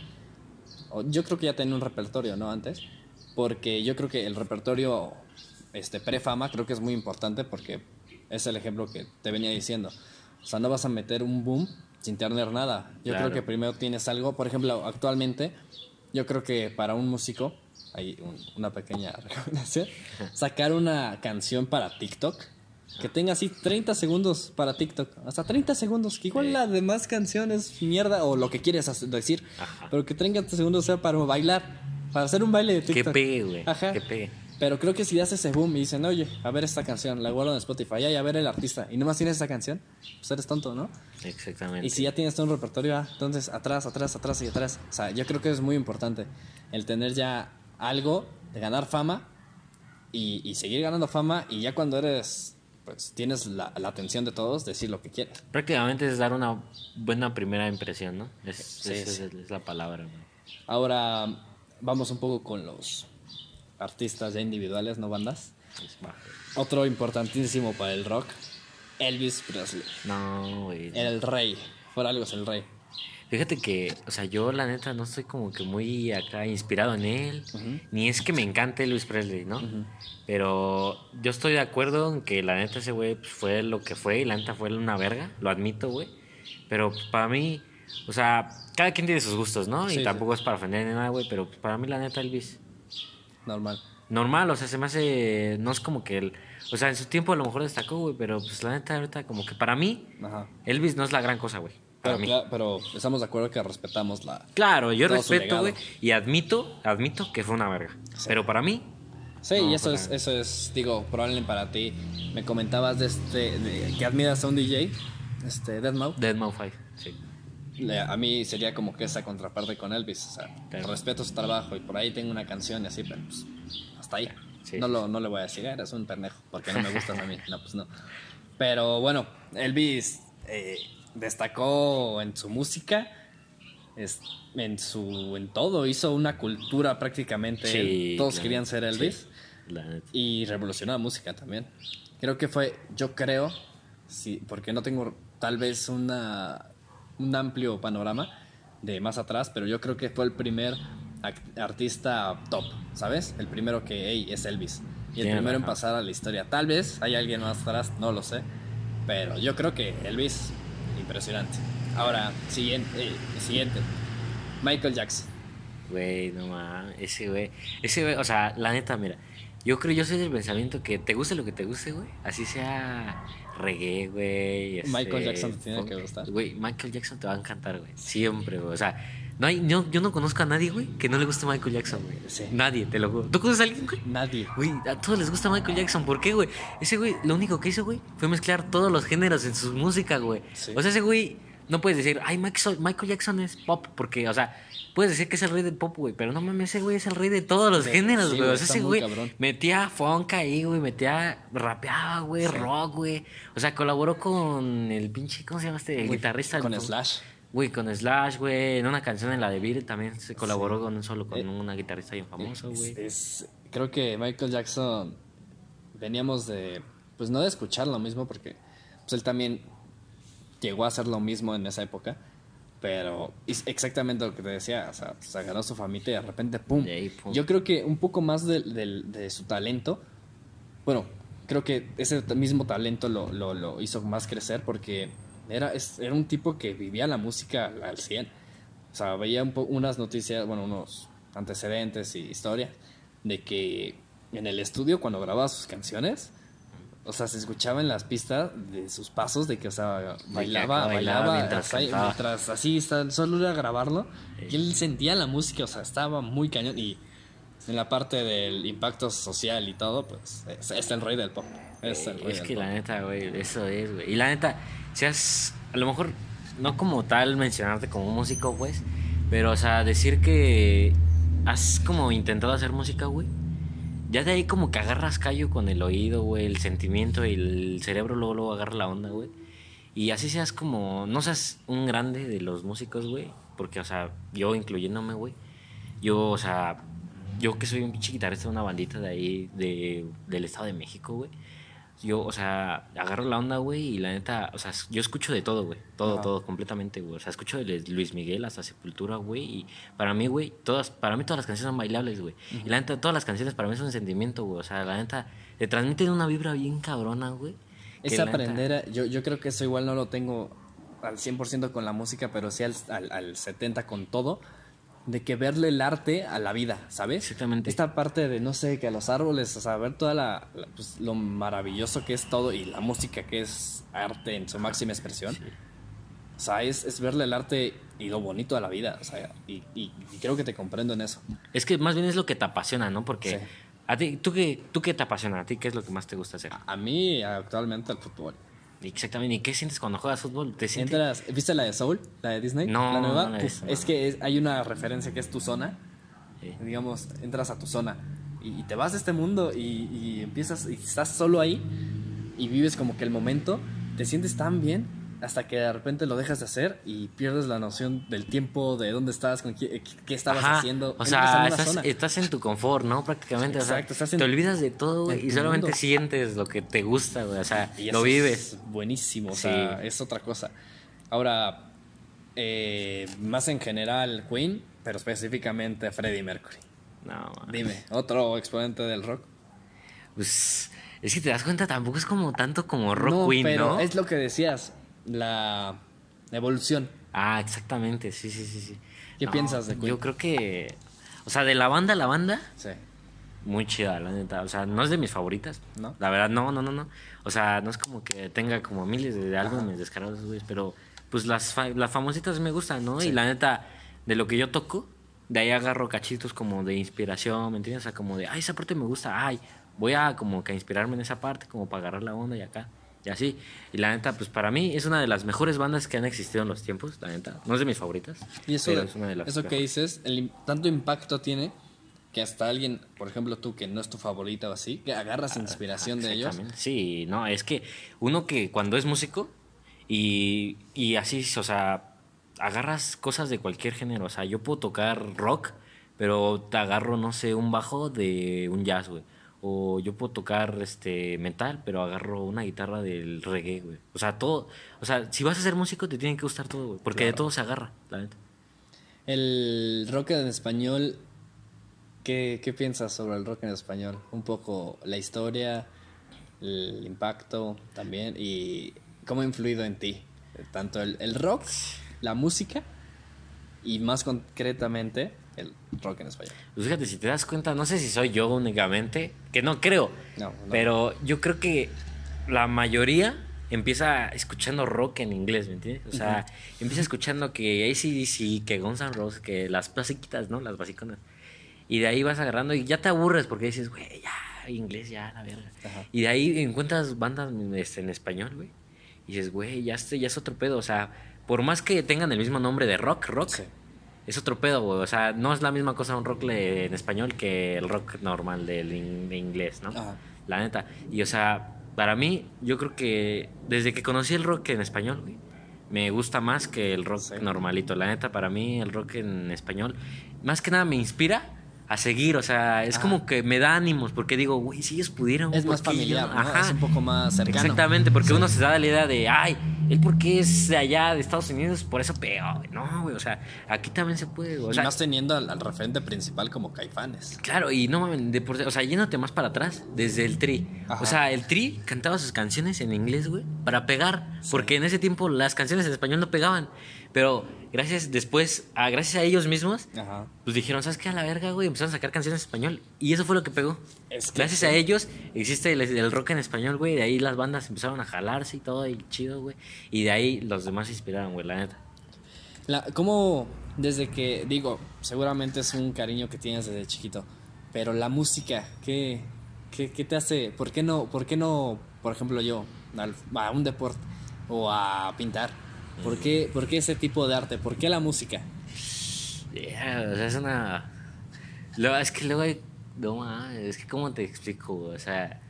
Yo creo que ya tenía un repertorio, ¿no? Antes. Porque yo creo que el repertorio este, pre-fama creo que es muy importante porque es el ejemplo que te venía diciendo. O sea, no vas a meter un boom sin tener nada. Yo Claro. creo que primero tienes algo. Por ejemplo, actualmente, yo creo que para un músico, hay un- una pequeña recomendación, sacar una canción para TikTok. Que tenga así 30 segundos para TikTok. Hasta 30 segundos. Que igual Sí. la demás canción es mierda o lo que quieres hacer- decir. Ajá. Pero que 30 segundos sea para bailar. Para hacer un baile de que TikTok. pegue, güey, Ajá. que pegue. Pero creo que si das ese boom y dicen, oye, a ver esta canción, la guardo en Spotify, ay, a ver el artista, y nomás tienes esa canción, pues eres tonto, ¿no? Exactamente. Y si ya tienes todo un repertorio, ah, entonces atrás, atrás, atrás y atrás. O sea, yo creo que es muy importante el tener ya algo de ganar fama y, y seguir ganando fama y ya cuando eres, pues tienes la, la atención de todos, decir lo que quieres. Prácticamente es dar una buena primera impresión, ¿no? Es, Sí, esa sí. es, es la palabra, güey. Ahora vamos un poco con los artistas ya individuales, no bandas. Otro importantísimo para el rock, Elvis Presley. No, güey. El rey, por algo es el rey. Fíjate que, o sea, yo la neta no estoy como que muy acá inspirado en él, ni es que me encante Luis Presley, ¿no? Pero yo estoy de acuerdo en que la neta ese güey pues, fue lo que fue y la neta fue una verga, lo admito, güey. Pero pues, para mí, o sea, cada quien tiene sus gustos, ¿no? Sí, y tampoco es para ofender ni nada, güey, pero pues, para mí la neta Elvis Normal. normal, o sea, se me hace, no es como que él, o sea, en su tiempo a lo mejor destacó, güey, pero pues la neta ahorita como que para mí Ajá. Elvis no es la gran cosa, güey. Pero, pero estamos de acuerdo que respetamos la... Claro, yo respeto, güey, y admito, admito que fue una verga. Pero para mí, Sí, No, y eso es, eso es, digo, probablemente para ti. Me comentabas de este, de que admiras a un DJ, este, Deadmau5. Deadmau 5, sí. Le- A mí sería como que esa contraparte con Elvis. O sea, Claro. respeto su trabajo y por ahí tengo una canción y así, pero pues, hasta ahí. Sí, no, lo, no le voy a decir, "Ah, eres un pendejo, porque no me gustas a mí. No, pues no. Pero bueno, Elvis eh, destacó en su música, es- en su en todo, hizo una cultura prácticamente. Sí. Todos querían ser Elvis. sí, la neta. Y revolucionó la música también. Creo que fue, yo creo, sí, porque no tengo tal vez una, un amplio panorama de más atrás, pero yo creo que fue el primer artista top, ¿sabes? El primero que, hey, es Elvis. Y el primero en pasar a la historia. Tal vez hay alguien más atrás, no lo sé. Pero yo creo que Elvis, impresionante. Ahora, siguiente, eh, siguiente. Michael Jackson. Güey, no mames, ese güey, ese güey, o sea, la neta, mira, Yo creo, yo soy del pensamiento que te guste lo que te guste, güey. Así sea reggae, güey. este, Michael Jackson te tiene funk. que gustar. Güey, Michael Jackson te va a encantar, güey. Siempre, güey. O sea, no hay, no, yo no conozco a nadie, güey, que no le guste Michael Jackson, güey. Sí. Nadie, te lo juro. ¿Tú conoces a alguien, güey? Nadie. Güey, a todos les gusta Michael Jackson. ¿Por qué, güey? Ese güey, lo único que hizo, güey, fue mezclar todos los géneros en su música, güey. Sí. O sea, ese güey, no puedes decir, ay, Michael Jackson es pop, porque, o sea, puedes decir que es el rey del pop, güey, pero no mames, ese güey es el rey de todos los Sí, géneros, güey. o sea, ese güey cabrón. metía funk ahí, güey, metía, rapeaba, güey, Sí. rock, güey. O sea, colaboró con el pinche, ¿cómo se llama este? El guitarrista. Con el- Slash. Güey, con Slash, güey. En una canción en la de Beat también se colaboró con un solo con Eh, una guitarrista bien famoso, Es- güey. es- creo que Michael Jackson veníamos de, pues no de escuchar lo mismo, porque pues él también llegó a hacer lo mismo en esa época, pero es exactamente lo que te decía, o sea, se agarró su familia y de repente, ¡pum! Yo creo que un poco más de, del- de su talento, bueno, creo que ese mismo talento lo, lo, lo hizo más crecer porque era, es- era un tipo que vivía la música al, al 100. O sea, veía un po- unas noticias, bueno, unos antecedentes y historias de que en el estudio cuando grababa sus canciones, o sea, se escuchaba en las pistas de sus pasos, de que, o sea, bailaba, bailaba bailaba, mientras cantaba. mientras así, solo era grabarlo, y él sentía la música, o sea, estaba muy cañón, y en la parte del impacto social y todo, pues, es, es el rey del pop, es el rey Es del que pop. la neta, güey, eso es, güey. Y la neta, seas, a lo mejor, no como tal mencionarte como músico, pues, pero, o sea, decir que has como intentado hacer música, güey. Ya de ahí como que agarras callo con el oído, güey, el sentimiento y el cerebro luego, agarra la onda, güey. Y así seas como, no seas un grande de los músicos, güey. Porque, o sea, yo incluyéndome, güey. Yo, o sea, yo que soy un pinche guitarrista de una bandita de ahí, de, del Estado de México, güey. Yo, o sea, agarro la onda, güey, y la neta, o sea, yo escucho de todo, güey. Todo, Ajá. todo, completamente, güey. O sea, escucho de Luis Miguel hasta Sepultura, güey. Y para mí, güey, todas, para mí todas las canciones son bailables, güey. Y la neta, todas las canciones para mí son un sentimiento, güey. O sea, la neta, te transmiten una vibra bien cabrona, güey. Es neta- aprender, a- yo, yo creo que eso igual no lo tengo al 100% con la música, pero sí al, al, al 70% con todo, de que verle el arte a la vida, ¿sabes? Exactamente. Esta parte de, no sé, que a los árboles, o sea, ver toda la, la- pues, lo maravilloso que es todo y la música que es arte en su máxima expresión. O sea, es, es verle el arte y lo bonito a la vida, o sea, y, y- y creo que te comprendo en eso. Es que más bien es lo que te apasiona, ¿no? Porque Sí. a ti, ¿tú qué, ¿tú qué te apasiona? ¿A ti qué es lo que más te gusta hacer? A mí, actualmente, el fútbol. Exactamente. ¿Y qué sientes cuando juegas fútbol? ¿Te sientes? Entras- ¿Viste la de Soul? ¿La de Disney? No, la nueva. no la Uf, es que es- hay una referencia que es tu zona. Sí. Digamos, entras a tu zona y, y te vas de este mundo y, y empiezas y estás solo ahí y vives como que el momento, te sientes tan bien hasta que de repente lo dejas de hacer y pierdes la noción del tiempo, de dónde estás, con qué, qué estabas Ajá, haciendo. O sea, estás, zona. estás en tu confort, ¿no? Prácticamente. o sea, Exacto, estás en- te olvidas de todo, güey, y solamente mundo. sientes lo que te gusta, güey. O sea, Y lo vives. Es buenísimo, o Sí. sea, es otra cosa. Ahora, eh, más en general Queen, pero específicamente Freddie Mercury. No, man. Dime, otro exponente del rock. Pues es que te das cuenta, tampoco es como tanto como Rock Queen, pero ¿no? es lo que decías, la evolución. Ah, exactamente, sí, sí, sí, sí. ¿Qué piensas de Queen? Yo creo que, o sea, de la banda a la banda, Sí. muy chida, la neta. O sea, no es de mis favoritas. ¿No? La verdad, no, no, no, no. O sea, no es como que tenga como miles de álbumes descargados, güey. Pero, pues las, fa- las famositas me gustan, ¿no? Sí. Y la neta, de lo que yo toco, de ahí agarro cachitos como de inspiración, ¿me entiendes? O sea, como de, ay, esa parte me gusta, ay, voy a como que inspirarme en esa parte, como para agarrar la onda y acá. Y así. Y la neta, pues para mí es una de las mejores bandas que han existido en los tiempos, la neta. No es de mis favoritas. Y eso, pero es una de las eso que dices, el, tanto impacto tiene que hasta alguien, por ejemplo tú que no es tu favorita o así, que agarras inspiración de ellos. Ah. Sí, no, es que uno que cuando es músico y, y así, o sea, agarras cosas de cualquier género. O sea, yo puedo tocar rock, pero te agarro, no sé, un bajo de un jazz, güey. O yo puedo tocar este metal, pero agarro una guitarra del reggae, güey. O sea, todo. O sea, si vas a ser músico, te tiene que gustar todo, güey. Porque de todo se agarra, la neta. El rock en español, ¿qué, ¿qué piensas sobre el rock en español? Un poco la historia, el impacto también y cómo ha influido en ti. Tanto el, el rock, la música y más concretamente el rock en español. Pues fíjate, si te das cuenta, no sé si soy yo únicamente, que no creo, No, no. pero yo creo que la mayoría empieza escuchando rock en inglés, ¿me entiendes? O sea, empieza escuchando que ACDC, que Guns N' Roses, que las basiquitas, ¿no? Las basiconas. Y de ahí vas agarrando y ya te aburres porque dices, güey, ya, inglés, ya, la verga. Ajá. Y de ahí encuentras bandas este, en español, güey. Y dices, güey, ya, este, ya es otro pedo. O sea, por más que tengan el mismo nombre de rock, rock, Sí. Es otro pedo, güey. O sea, no es la misma cosa un rock en español que el rock normal del in- de inglés, ¿no? Ajá. La neta. Y o sea, para mí, yo creo que desde que conocí el rock en español, güey, me gusta más que el rock Sí. normalito. La neta, para mí, el rock en español, más que nada me inspira a seguir. O sea, es Ajá. como que me da ánimos porque digo, güey, si ellos pudieran. Es ¿por más familiar, no? Ajá. Es un poco más cercano. Exactamente, porque Sí. uno se da la idea de, ay, él porque es de allá de Estados Unidos, por eso pegó. No, güey, o sea, aquí también se puede. O y sea, más teniendo al, al referente principal como Caifanes. Claro, y no mames, de por- o sea, yéndote más para atrás, desde el Tri. Ajá. O sea, el Tri cantaba sus canciones en inglés, güey, para pegar, porque en ese tiempo las canciones en español no pegaban. Pero gracias después, a, gracias a ellos mismos, Ajá. pues dijeron, ¿sabes qué? A la verga, güey, empezaron a sacar canciones en español. Y eso fue lo que pegó. Es que gracias sí. a ellos existe el, el rock en español, güey. De ahí las bandas empezaron a jalarse y todo, y chido, güey. Y de ahí los demás se inspiraron, güey, la neta. La, ¿Cómo, desde que, digo, seguramente es un cariño que tienes desde chiquito, pero la música, ¿qué, qué, qué te hace? ¿Por qué no, por qué no, por ejemplo, yo, a un deporte o a pintar? ¿Por qué, ¿Por qué ese tipo de arte? ¿Por qué la música? Yeah, o sea, es una. Luego, es que luego hay. No es que, ¿cómo te explico? O sea,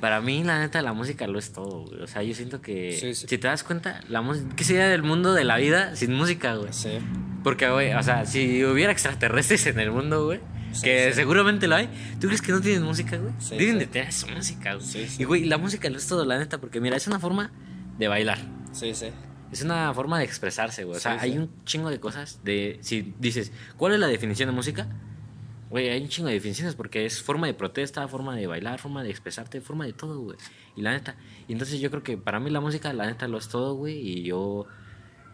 para mí, la neta, la música lo es todo, güey. O sea, yo siento que. Sí, sí. Si te das cuenta, la. ¿Qué sería del mundo de la vida sin música, güey? Sí. Porque, güey, o sea, si hubiera extraterrestres en el mundo, güey. Sí, que seguramente lo hay. ¿Tú crees que no tienen música, güey? Sí, Deben de tener su música, güey. Y, güey, la música lo es todo, la neta, porque, mira, es una forma de bailar. Sí, sí. Es una forma de expresarse, güey. O sea, Sí, hay sí. un chingo de cosas de... Si dices, ¿cuál es la definición de música? Güey, hay un chingo de definiciones porque es forma de protesta, forma de bailar, forma de expresarte, forma de todo, güey. Y la neta. Y entonces yo creo que para mí la música, la neta, lo es todo, güey. Y yo...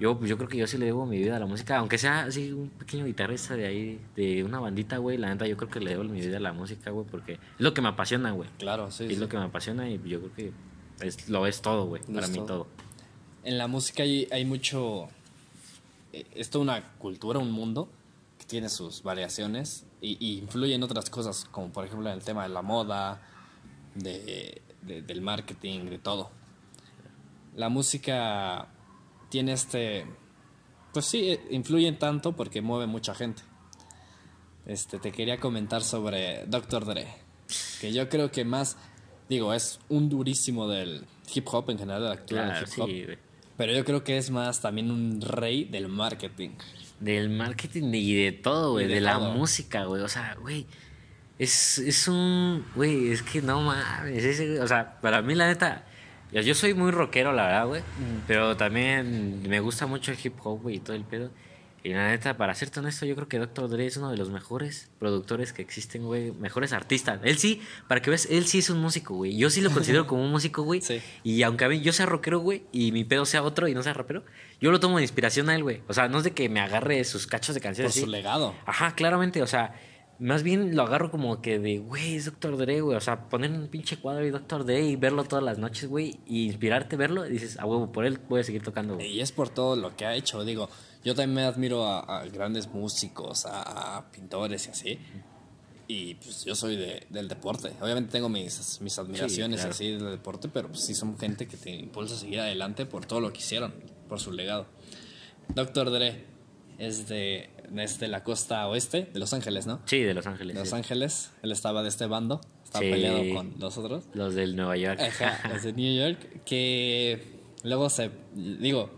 Yo, yo creo que yo sí le debo mi vida a la música, aunque sea así un pequeño guitarrista de ahí, de una bandita, güey, la neta yo creo que le debo mi vida a la música, güey, porque es lo que me apasiona, güey. Claro, sí. es sí. lo que me apasiona y yo creo que es, lo es todo, güey, para mí todo. todo. En la música hay, hay mucho... eh, Es toda una cultura, un mundo que tiene sus variaciones y, y influye en otras cosas, como por ejemplo en el tema de la moda, de, de- del marketing, de todo. La música tiene este... Pues sí, eh, influye en tanto porque mueve mucha gente. Este, te quería comentar sobre Dr. Dre, que yo creo que más, digo, es un durísimo del hip hop en general, de la Claro, del hip hop. sí. Pero yo creo que es más también un rey del marketing. Del marketing y de todo, güey. De, de la todo. música, güey. O sea, güey. Es, es un. Güey, es que no mames. ese- o sea, para mí, la neta. Yo, yo soy muy rockero, la verdad, güey. Pero también me gusta mucho el hip hop, güey, y todo el pedo. Y la neta, para serte honesto, yo creo que Dr. Dre es uno de los mejores productores que existen, güey. Mejores artistas. Él sí, para que veas, él sí es un músico, güey. Yo sí lo considero como un músico, güey. Sí. Y aunque a mí yo sea rockero, güey, y mi pedo sea otro y no sea rapero, yo lo tomo de inspiración a él, güey. O sea, no es de que me agarre sus cachos de Por canciones. su así. legado. Ajá, claramente, o sea, más bien lo agarro como que de, güey, es Dr. Dre, güey. O sea, poner un pinche cuadro y Dr. Dre y verlo todas las noches, güey, y inspirarte a verlo, y dices, a huevo, por él voy a seguir tocando, güey. Y es por todo lo que ha hecho. Digo, yo también me admiro a, a grandes músicos, a, a pintores y así. Y pues yo soy de- del deporte. Obviamente tengo mis, mis admiraciones claro. así del deporte, pero pues sí son gente que te impulsa a seguir adelante por todo lo que hicieron, por su legado. Dr. Dre es de, es de la costa oeste de Los Ángeles, ¿no? Sí, de Los Ángeles. Los sí. Ángeles. Él estaba de este bando. Estaba Sí. peleado con los otros. Los del Nueva York. Ajá, los de New York, que luego se, digo,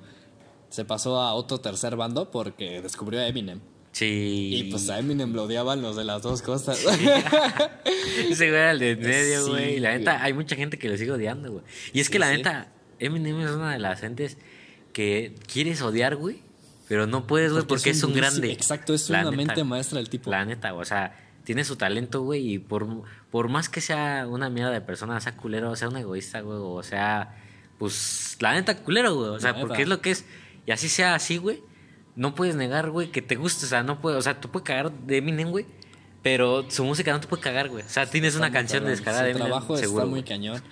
se pasó a otro tercer bando porque descubrió a Eminem. sí. Y pues a Eminem lo odiaban los de las dos costas. Ese güey era el de medio, Sí, güey. y la neta, hay mucha gente que lo sigue odiando, güey. Y es Sí, que la sí. neta, Eminem es una de las gentes que quieres odiar, güey. Pero no puedes, güey, porque, es un, grande. Exacto, es La una neta. mente maestra el tipo. La neta, o sea, tiene su talento, güey, y por, por más que sea una mierda de persona, sea culero, sea un egoísta, güey, o sea, pues, la neta, culero, güey, o sea, La porque neta. es lo que es, y así sea así, güey, no puedes negar, güey, que te guste. O sea, no puede, o sea, tú puedes cagar de Eminem, güey. Pero su música no te puede cagar, güey. O sea, tienes una Está canción cabrón. descarada de Su Eminem. trabajo seguro, está muy cañón.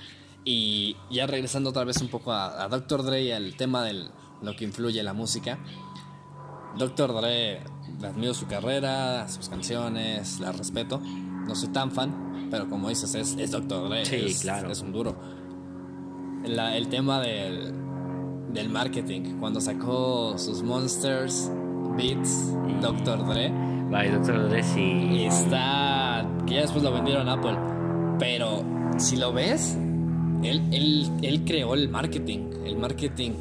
Y ya regresando otra vez un poco a, a Dr. Dre y al tema de lo que influye la música. Dr. Dre, admiro su carrera, sus canciones, la respeto. No soy tan fan, pero como dices, es, es Dr. Dre. Sí, es, claro. Es un duro. La- el tema del, del marketing, cuando sacó sus Monsters, Beats, Dr. Dre. Bye, Doctor Dre, sí. Y está. que ya después lo vendieron a Apple. Pero si lo ves, él, él, él creó el marketing, el marketing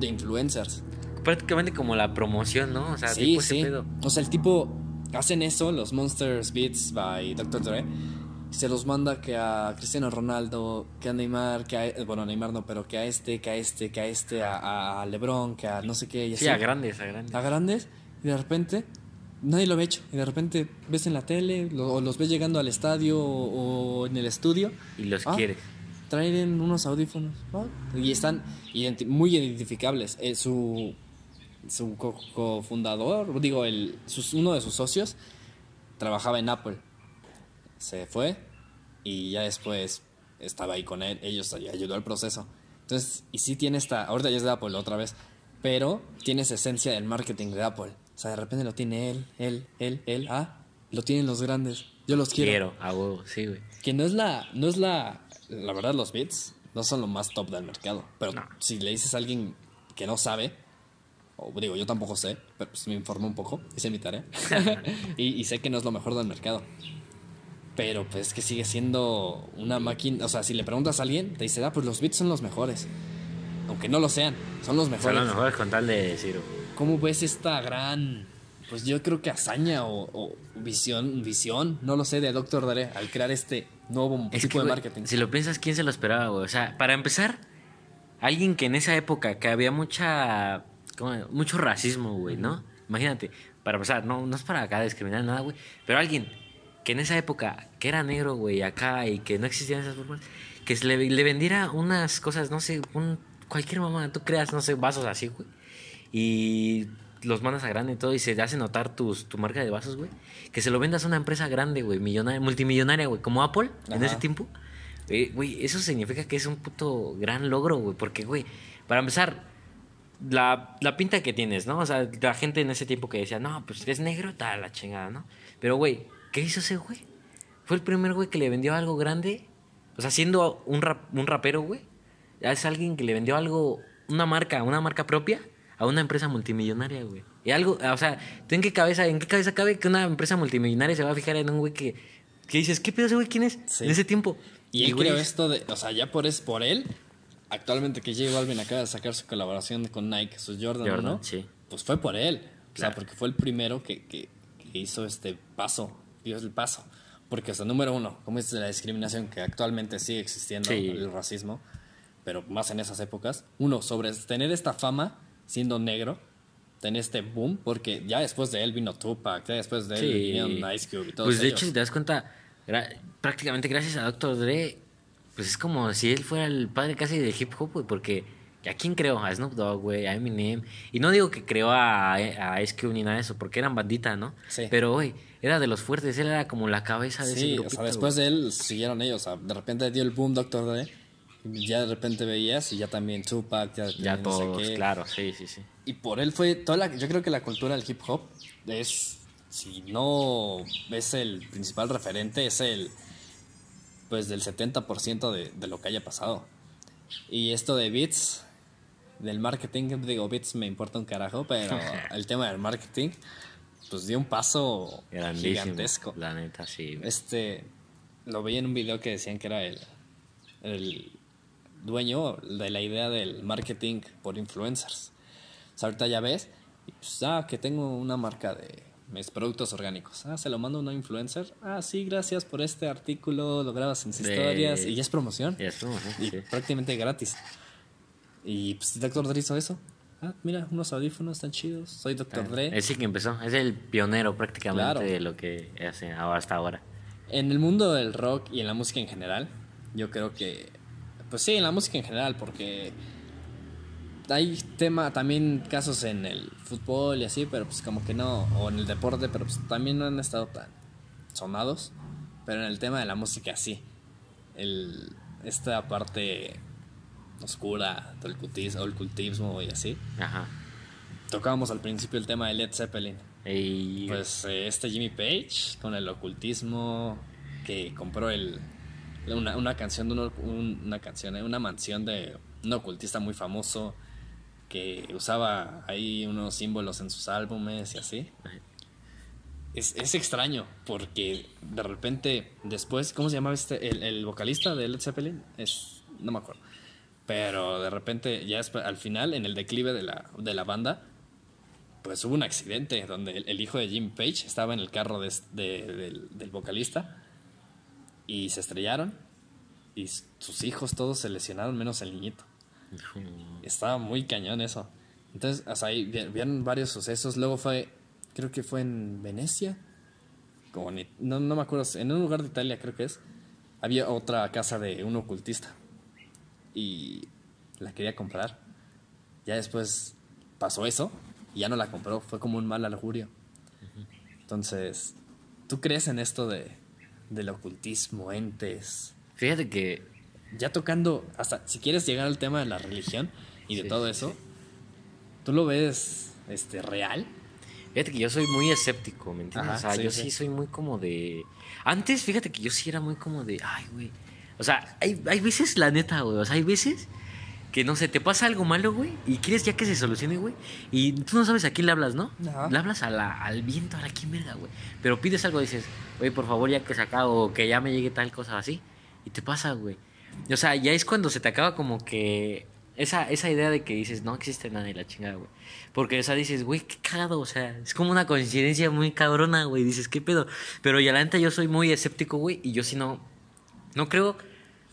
de influencers. Prácticamente como la promoción, ¿no? O sea, sí, tipo sí. pedo. O sea, el tipo hacen eso, los Monsters Beats by Dr. Dre. Se los manda que a Cristiano Ronaldo, que a Neymar, que a, bueno, a Neymar no, pero que a este, que a este, que a este, a, a LeBron, que a no sé qué. Y Sí, a grandes, a grandes. a grandes y de repente nadie lo había hecho y de repente ves en la tele lo- o los ves llegando al estadio o, o en el estudio Y los Ah, quieres. traen unos audífonos ah, y están identi- muy identificables Eh, su su co- cofundador digo el sus- uno de sus socios trabajaba en Apple. Se fue y ya después estaba ahí con él ellos ayudó al proceso. Entonces y sí tiene esta ahorita ya es de Apple otra vez pero tiene esa esencia del marketing de Apple. O sea de repente lo tiene él él él él ah lo tienen los grandes. Yo los quiero, Quiero, a huevo, sí, güey. que no es la no es la la verdad los beats no son lo más top del mercado pero No. si le dices a alguien que no sabe o digo yo tampoco sé pero pues me informé un poco hice mi tarea y, y sé que no es lo mejor del mercado pero pues que sigue siendo una máquina o sea si le preguntas a alguien te dice ah pues los beats son los mejores aunque no lo sean son los Son mejores los mejores con tal de decir, güey. ¿Cómo ves esta gran, pues yo creo que hazaña o, o visión, visión, no lo sé, de Dr. Dre al crear este nuevo Es tipo que, de marketing? Si lo piensas, ¿quién se lo esperaba, güey? O sea, para empezar, alguien que en esa época que había mucha. ¿Cómo? mucho racismo, güey, ¿no? Imagínate, para empezar, no, no es para acá discriminar nada, güey. Pero alguien que en esa época, que era negro, güey, acá y que no existían esas formas, que se le, le vendiera unas cosas, no sé, un, cualquier mamá, tú creas, no sé, vasos así, güey. Y los mandas a grande y todo y se hace notar tus, tu marca de vasos, güey. Que se lo vendas a una empresa grande, güey, millonaria, multimillonaria, güey, como Apple en Ajá. ese tiempo. Eh, Güey, eso significa que es un puto gran logro, güey. Porque, güey, para empezar, la, la pinta que tienes, ¿no? O sea, la gente en ese tiempo que decía, no, pues es negro, tal, la chingada, ¿no? Pero, güey, ¿qué hizo ese güey? Fue el primer güey que le vendió algo grande. O sea, siendo un, rap- un rapero, güey. Ya es alguien que le vendió algo, una marca, una marca propia a una empresa multimillonaria, güey. Y algo, o sea, ¿tú en qué cabeza, en qué cabeza cabe que una empresa multimillonaria se va a fijar en un güey que, que dices, ¿qué pedo ese güey? ¿Quién es? Sí. En ese tiempo. Y él güey, creó esto de, o sea, ya por es por él, actualmente que J Balvin acaba de sacar su colaboración con Nike, sus Jordan, Jordan, ¿no? sí. Pues fue por él, o sea, Claro. porque fue el primero que, que, que hizo este paso, dio el paso. Porque, o sea, número uno, como es la discriminación que actualmente sigue existiendo, Sí. el racismo, pero más en esas épocas. Uno, sobre tener esta fama siendo negro, tener este boom, porque ya después de él vino Tupac, ya después de él Sí. vinieron Ice Cube y todos Pues de ellos. hecho, si te das cuenta, prácticamente gracias a Dr. Dre, pues es como si él fuera el padre casi del hip hop, güey, porque ¿a quién creó? A Snoop Dogg, güey, a Eminem. Y no digo que creó a, a Ice Cube ni nada de eso, porque eran bandita, ¿no? Sí. Pero, güey, era de los fuertes, él era como la cabeza de ese Sí, o grupito, sea, después de él siguieron ellos. O sea, de repente dio el boom Doctor Dre. Ya de repente veías y ya también Tupac, ya. Ya no sé todos, qué. claro, sí, sí, sí. Y por él fue toda la, yo creo que la cultura del hip hop es, si no es el principal referente, es el, pues del 70% de, de lo que haya pasado. Y esto de Beats, del marketing, digo, Beats me importa un carajo, pero el tema del marketing, pues dio un paso Grandísimo. gigantesco. La neta, sí. Este, lo vi en un video que decían que era el, el dueño de la idea del marketing por influencers. O sea, ahorita ya ves, y pues, ah, que tengo una marca de mis productos orgánicos. Ah, se lo mando a una influencer. Ah, sí, gracias por este artículo, lo grabas en sus De- historias y ya es promoción. Y eso, ajá, Y sí. prácticamente gratis. Y pues Dr. Dre hizo eso. Ah, mira, unos audífonos tan chidos. Soy Dr. Dre. Es el que empezó, es el pionero prácticamente Claro. de lo que hace hasta ahora. En el mundo del rock y en la música en general, yo creo que. Pues sí, en la música en general, porque. Hay tema, también casos en el fútbol y así, pero pues como que no, o en el deporte, pero pues también no han estado tan sonados. Pero en el tema de la música sí. El, esta parte oscura del cultismo, el cultismo y así. Ajá. Tocábamos al principio el tema de Led Zeppelin. Y Pues eh, este Jimmy Page con el ocultismo que compró el una, una canción de un- un- una canción, eh, una mansión de un ocultista muy famoso que usaba ahí unos símbolos en sus álbumes y así. Es, es extraño porque de repente después, ¿cómo se llamaba este? El, el vocalista de Led Zeppelin es no me acuerdo. Pero de repente ya después- al final en el declive de la, de la banda pues hubo un accidente donde el, el hijo de Jim Page estaba en el carro de es- de- del, del vocalista y se estrellaron y sus hijos todos se lesionaron menos el niñito. Estaba muy cañón eso. Entonces, hasta ahí vi- vieron varios sucesos. Luego fue, creo que fue en Venecia. Como no, no me acuerdo, en un lugar de Italia creo que es. Había otra casa de un ocultista. Y la quería comprar. Ya después pasó eso y ya no la compró. Fue como un mal augurio. Entonces, ¿tú crees en esto de, del ocultismo, entes? fíjate que Ya tocando, hasta si quieres llegar al tema de la religión y de Sí, todo sí, eso, ¿tú lo ves este, real? Fíjate que yo soy muy escéptico, ¿me entiendes? Ajá, o sea, sí, yo sí. sí. soy muy como de... Antes, fíjate que yo sí era muy como de... Ay, güey. O sea, hay, hay veces, la neta, güey. O sea, hay veces que, no sé, te pasa algo malo, güey. Y quieres ya que se solucione, güey. Y tú no sabes a quién le hablas, ¿no? Ajá. Le hablas a la, al viento, a la quién verga, güey. Pero pides algo, dices, güey, por favor, ya que se acaba o que ya me llegue tal cosa así. Y te pasa, güey. O sea, ya es cuando se te acaba como que esa, esa idea de que dices, no existe nada y la chingada, güey. Porque, o sea, dices, güey, qué cagado, o sea, es como una coincidencia muy cabrona, güey. Dices, qué pedo. Pero ya la neta yo soy muy escéptico, güey, y yo sí no, no creo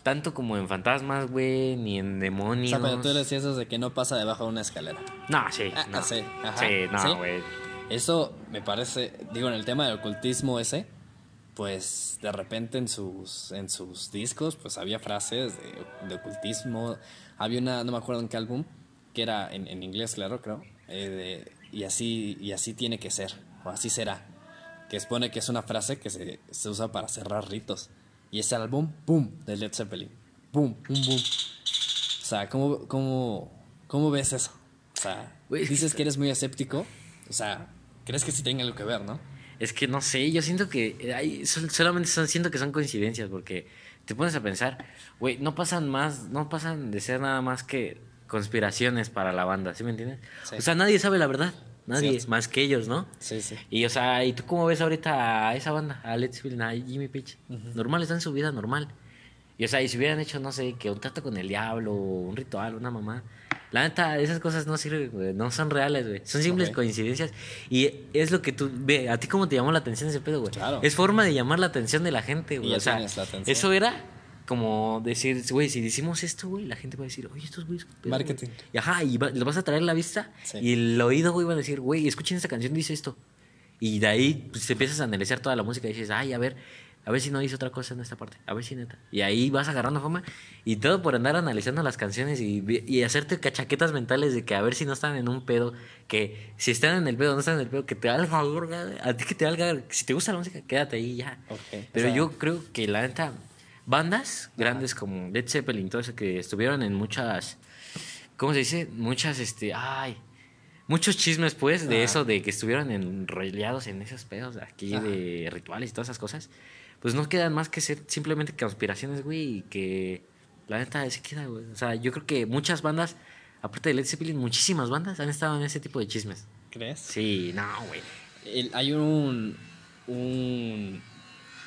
tanto como en fantasmas, güey, ni en O demonios. sea, pero tú decías eso de que no pasa debajo de una escalera. No, sí, Ah, no. sí, ajá, Sí, ¿sí? no, güey. Eso me parece, digo, en el tema del ocultismo ese, pues de repente en sus, en sus discos, pues había frases de, de ocultismo. Había una, no me acuerdo en qué álbum, que era en, en inglés, claro, creo. eh, de, y, así, y así tiene que ser, o así será. Que expone que es una frase que se, se usa para cerrar ritos. Y ese álbum, ¡pum! de Led Zeppelin. ¡Pum! ¡Pum! ¡Pum! O sea, ¿cómo, cómo, cómo ves eso? O sea, dices que eres muy escéptico. O sea, crees que sí tenga algo que ver, ¿no? Es que no sé, yo siento que hay, sol- solamente son, siento que son coincidencias porque te pones a pensar, güey, no pasan más, no pasan de ser nada más que conspiraciones para la banda, ¿sí me entiendes? Sí. O sea, nadie sabe la verdad, nadie, Cierto. más que ellos, ¿no? Sí, sí. Y o sea, ¿y tú cómo ves ahorita a esa banda, a Led Zeppelin, a Jimmy Page? Normal, están en su vida normal. Y o sea, y si hubieran hecho, no sé, que un trato con el diablo, un ritual, una mamá. La neta, esas cosas no sirven, güey. No son reales, güey. Son simples Ok. coincidencias. Y es lo que tú. Ve, ¿a ti cómo te llamó la atención ese pedo, güey? Claro. Es forma de llamar la atención de la gente, güey. ya O sea, tienes la atención. eso era como decir, güey, si decimos esto, güey, la gente va a decir, oye, estos güeyes. qué pedo, güey?" Marketing. Y ajá, y va- les vas a traer la vista. Sí. Y el oído, güey, va a decir, güey, escuchen esta canción, dice esto. Y de ahí pues, te empiezas a analizar toda la música y dices, ay, a ver, a ver si no dice otra cosa en esta parte, a ver si neta. Y ahí vas agarrando fama y todo por andar analizando las canciones y, y hacerte cachaquetas mentales de que a ver si no están en un pedo, que si están en el pedo, no están en el pedo, que te valga, a ti que te valga, si te gusta la música, quédate ahí ya. Pero o sea- yo creo que la neta, bandas grandes como Led Zeppelin, todo eso que estuvieron en muchas, ¿cómo se dice? Muchas, este, ay, muchos chismes, pues, de eso, de que estuvieron enrollados en esos pedos aquí Ajá. de rituales y todas esas cosas, pues no quedan más que ser simplemente conspiraciones, güey, y que la neta se queda, güey. O sea, yo creo que muchas bandas, aparte de Led Zeppelin, muchísimas bandas han estado en ese tipo de chismes. ¿Crees? Sí, no, güey. El- hay un, un.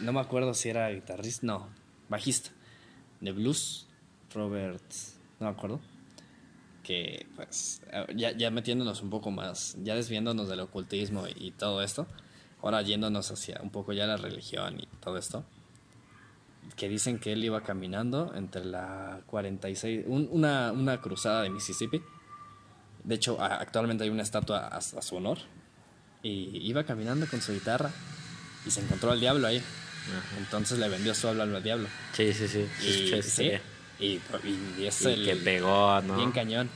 No me acuerdo si era guitarrista, no, bajista de blues, Robert. No me acuerdo. Que, pues, ya, ya metiéndonos un poco más, ya desviándonos del ocultismo y, y todo esto, ahora yéndonos hacia un poco ya la religión y todo esto, que dicen que él iba caminando entre la 46, un- una, una cruzada de Mississippi. De hecho, actualmente hay una estatua a, a su honor. Y iba caminando con su guitarra y se encontró al diablo ahí. Entonces le vendió su alma al diablo. Sí, sí, sí. Y, sí. y, y es Y el que pegó, ¿no? bien cañón.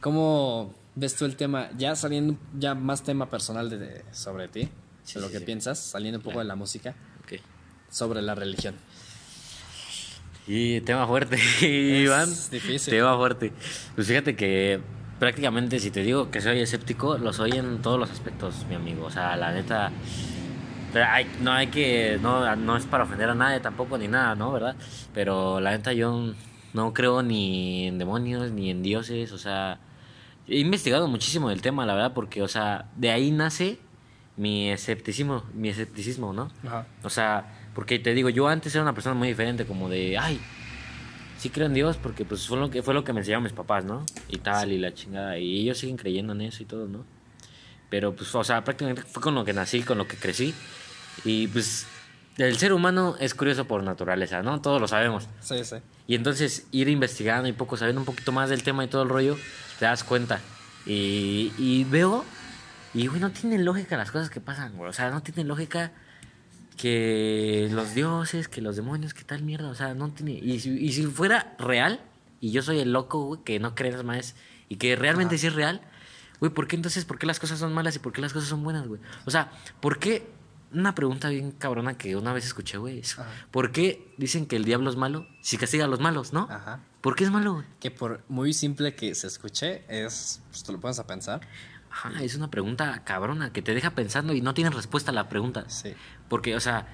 ¿Cómo ves tú el tema, ya saliendo, ya más tema personal de, de- sobre ti, Sí, de lo sí, que sí. piensas, saliendo un poco Claro. de la música, Ok. sobre la religión? Y tema fuerte, Iván. difícil. Tema fuerte. Pues fíjate que prácticamente si te digo que soy escéptico, lo soy en todos los aspectos, mi amigo. O sea, la neta, hay- no hay que, no, no es para ofender a nadie tampoco ni nada, ¿no? ¿Verdad? Pero la neta yo no creo ni en demonios ni en dioses, o sea, he investigado muchísimo del tema, la verdad, porque, o sea, de ahí nace mi escepticismo, mi escepticismo, ¿no? Ajá. O sea, porque te digo, yo antes era una persona muy diferente, como de, ay, sí creo en Dios porque pues fue lo que fue lo que me enseñaron mis papás, ¿no? Y tal, y la chingada. Y ellos siguen creyendo en eso y todo, ¿no? Pero pues, o sea, prácticamente fue con lo que nací, con lo que crecí. Y pues, el ser humano es curioso por naturaleza, ¿no? Todos lo sabemos. Sí, sí. Y entonces ir investigando y poco sabiendo un poquito más del tema y todo el rollo, te das cuenta. Y, y veo, y güey, no tienen lógica las cosas que pasan, güey. O sea, no tienen lógica que los dioses, que los demonios, que tal mierda. O sea, no tiene. Y si, y si fuera real, y yo soy el loco, güey, que no cree en las más, y que realmente sí es real, güey, ¿por qué entonces, por qué las cosas son malas y por qué las cosas son buenas, güey? O sea, ¿por qué? Una pregunta bien cabrona que una vez escuché, güey. es, Ajá. ¿Por qué dicen que el diablo es malo si castiga a los malos, no? Ajá. ¿Por qué es malo, güey? Que por muy simple que se escuche, es, pues te lo pones a pensar. Ajá, es una pregunta cabrona que te deja pensando y no tienes respuesta a la pregunta. Sí. Porque, o sea,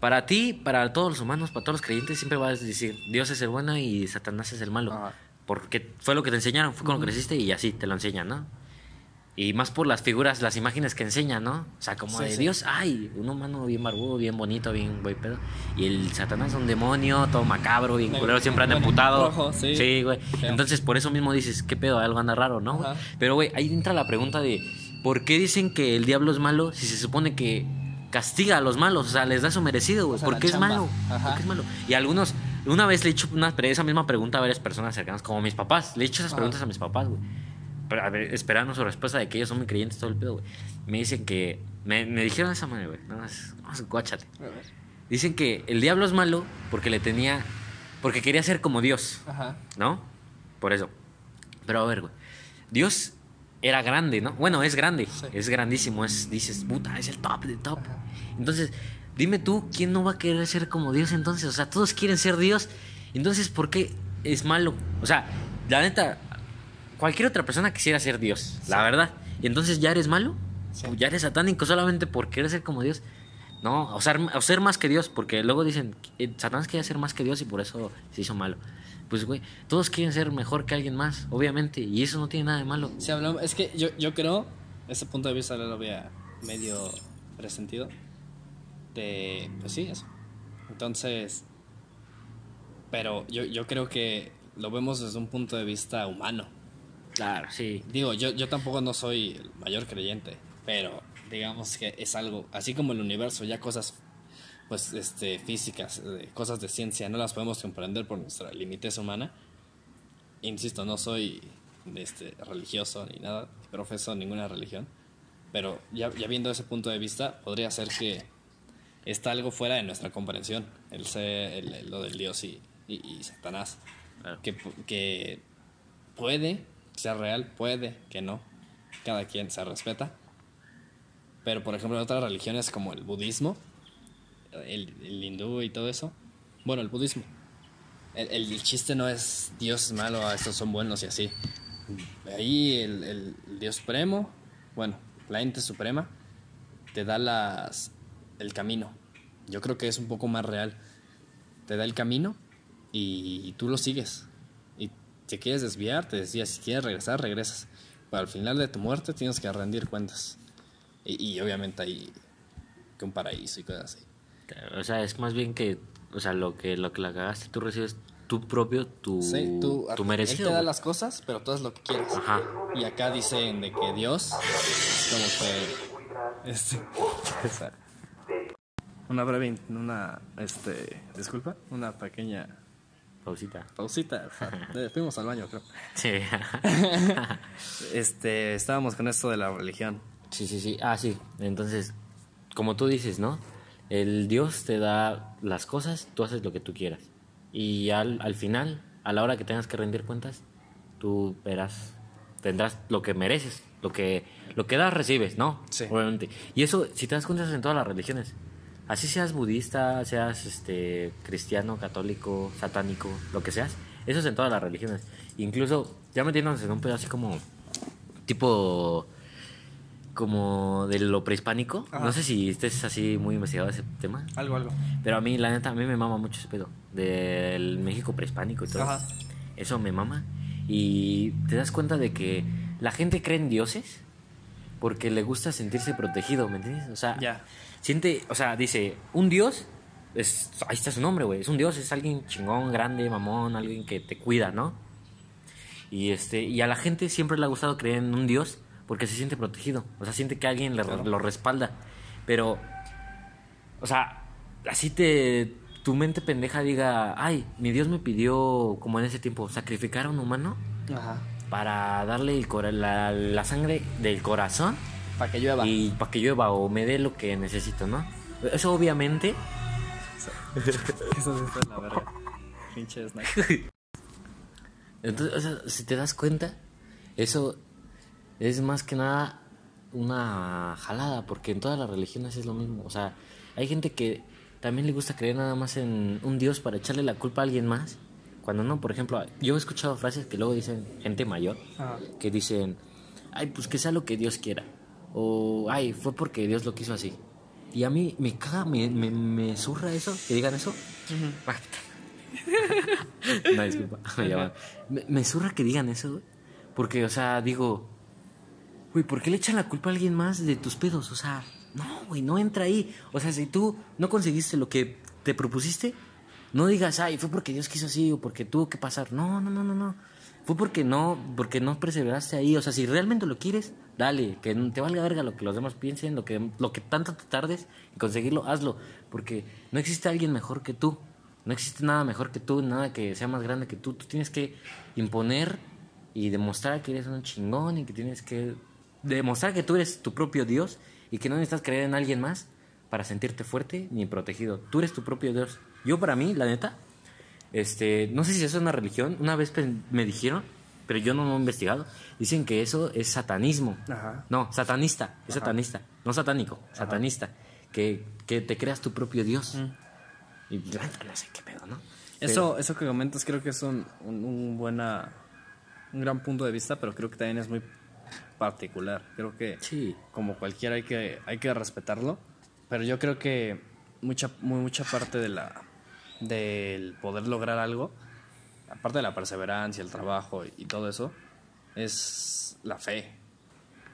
para ti, para todos los humanos, para todos los creyentes, siempre vas a decir, Dios es el bueno y Satanás es el malo. Ajá. Porque fue lo que te enseñaron, fue con lo que creciste y así te lo enseñan, ¿no? Y más por las figuras, las imágenes que enseñan, ¿no? O sea, como Sí, de sí. Dios, ay, un humano bien barbudo, bien bonito, bien güey pedo. Y el Satanás un demonio, todo macabro, bien culero, siempre anda bueno, emputado. rojo, sí. güey. Entonces, por eso mismo dices, ¿qué pedo? Algo anda raro, ¿no? güey? Pero, güey, ahí entra la pregunta de, ¿por qué dicen que el diablo es malo si se supone que castiga a los malos? O sea, les da su merecido, güey. O sea, ¿Por qué es malo? Ajá. ¿Por qué es malo? Y algunos, una vez le he hecho una, esa misma pregunta a varias personas cercanas, como mis papás. Le he hecho esas Ajá. preguntas a mis papás, güey. Pero, a ver, esperando su respuesta de que ellos son muy creyentes, todo el pedo, güey. Me dicen que. Me, me dijeron esa manera, güey. Más, nada más guáchate. A ver. Dicen que el diablo es malo porque le tenía. Porque quería ser como Dios. Ajá. ¿no? Por eso. Pero a ver, güey. Dios era grande, ¿no? Bueno, es grande, Sí. es grandísimo, es, dices, puta, es el top de top. Ajá. Entonces, dime tú, ¿quién no va a querer ser como Dios entonces? O sea, todos quieren ser Dios. Entonces, ¿por qué es malo? O sea, la neta, cualquier otra persona quisiera ser Dios, la verdad. Y entonces, ¿ya eres malo? Sí. ¿Ya eres satánico solamente por querer ser como Dios? No, o ser, o ser más que Dios, porque luego dicen, eh, Satanás quería ser más que Dios y por eso se hizo malo. Pues, güey, todos quieren ser mejor que alguien más, obviamente, y eso no tiene nada de malo. Si hablamos, es que yo, yo creo, ese punto de vista lo había medio presentido. De, pues sí, eso. Entonces, pero yo, yo creo que lo vemos desde un punto de vista humano. Claro, sí. Digo, yo, yo tampoco no soy el mayor creyente, pero digamos que es algo, así como el universo, ya cosas pues este físicas, eh, cosas de ciencia, no las podemos comprender por nuestra limitez humana. Insisto, no soy este, religioso ni nada, profeso ninguna religión, pero ya, ya viendo ese punto de vista, podría ser que está algo fuera de nuestra comprensión, el ser, el- el- lo del Dios y, y- y Satanás, Claro. que, que puede ser real, puede que no, cada quien se respeta, pero por ejemplo en otras religiones como el budismo, el, el hindú y todo eso, bueno, el budismo, el, el chiste no es Dios es malo, ah, estos son buenos y así. Ahí el, el Dios supremo, bueno, la ente suprema, te da las, el camino. Yo creo que es un poco más real. Te da el camino y tú lo sigues. Si quieres desviar, te decía, si quieres regresar, regresas. Pero al final de tu muerte tienes que rendir cuentas. Y, y obviamente hay que un paraíso y cosas así. O sea, es más bien que, o sea, lo que, lo que la cagaste, tú recibes tu propio, tu, Sí, tú, tu él merecido. te da las cosas, pero tú es lo que quieres. Ajá. Y acá dicen de que Dios es como que. Este, o sea, una breve. Una. Este. Disculpa. Una pequeña Pausita. pausita. Eh, Fuimos al baño, creo. Sí. Este. Estábamos con esto de la religión. sí, sí, sí. Ah, sí. Entonces, como tú dices, ¿no? El Dios te da las cosas, tú haces lo que tú quieras. Y al, al final, a la hora que tengas que rendir cuentas, tú verás tendrás lo que mereces, lo que, lo que das, recibes, ¿no? Sí. Obviamente. Y eso, si te das cuenta, es en todas las religiones. Así seas budista, seas este cristiano, católico, satánico, lo que seas, eso es en todas las religiones. Incluso, ya metiéndonos en un pedo así como tipo como de lo prehispánico. Ajá. No sé si estés así muy investigado ese tema. Algo, algo. Pero a mí, la neta, a mí me mama mucho ese pedo. Del México prehispánico y todo. Ajá. Eso me mama. Y te das cuenta de que la gente cree en dioses porque le gusta sentirse protegido, ¿me entiendes? O sea, Ya. Siente, o sea, dice, un dios, es, ahí está su nombre, güey. Es un dios, es alguien chingón, grande, mamón, alguien que te cuida, ¿no? Y, este, y a la gente siempre le ha gustado creer en un dios porque se siente protegido. O sea, siente que alguien le, Claro. lo respalda. Pero, o sea, así te. Tu mente pendeja diga, ay, mi Dios me pidió, como en ese tiempo, sacrificar a un humano Ajá. para darle el cora- la, la sangre del corazón Para que llueva. y para que llueva o me dé lo que necesito, ¿no? Eso obviamente Eso sí está en la verga. Pinche snack. Entonces, o sea, si te das cuenta, eso es más que nada una jalada, porque en todas las religiones es lo mismo. O sea, hay gente que también le gusta creer nada más en un Dios para echarle la culpa a alguien más. Cuando no, por ejemplo, yo he escuchado frases que luego dicen gente mayor, Ajá. que dicen, ay, pues que sea lo que Dios quiera. O, ay, fue porque Dios lo quiso así. Y a mí me caga, me, me, me zurra eso, que digan eso. no, disculpa, me llaman. Me, me zurra que digan eso, güey. Porque, o sea, digo, güey, ¿por qué le echan la culpa a alguien más de tus pedos? O sea, no, güey, no entra ahí. O sea, si tú no conseguiste lo que te propusiste, no digas, ay, fue porque Dios quiso así o porque tuvo que pasar. No, no, no, no, no. Fue porque no, porque no perseveraste ahí. O sea, si realmente lo quieres, dale, que te valga verga lo que los demás piensen, lo que, lo que tanto te tardes en conseguirlo, hazlo. Porque no existe alguien mejor que tú. No existe nada mejor que tú, nada que sea más grande que tú. Tú tienes que imponer y demostrar que eres un chingón y que tienes que demostrar que tú eres tu propio Dios y que no necesitas creer en alguien más para sentirte fuerte ni protegido. Tú eres tu propio Dios. Yo para mí, la neta, este, no sé si eso es una religión. Una vez me dijeron, pero yo no lo he investigado. Dicen que eso es satanismo. Ajá. No, satanista. Es satanista. No satánico, satanista. Que, que te creas tu propio Dios. Y la neta no sé qué pedo, ¿no? Eso, eso que comentas creo que es un, un, un buena, un gran punto de vista, pero creo que también es muy particular. Creo que Sí. como cualquiera hay que, hay que respetarlo, pero yo creo que mucha, muy, mucha parte de la, del poder lograr algo, aparte de la perseverancia, el trabajo y, y todo eso, es la fe.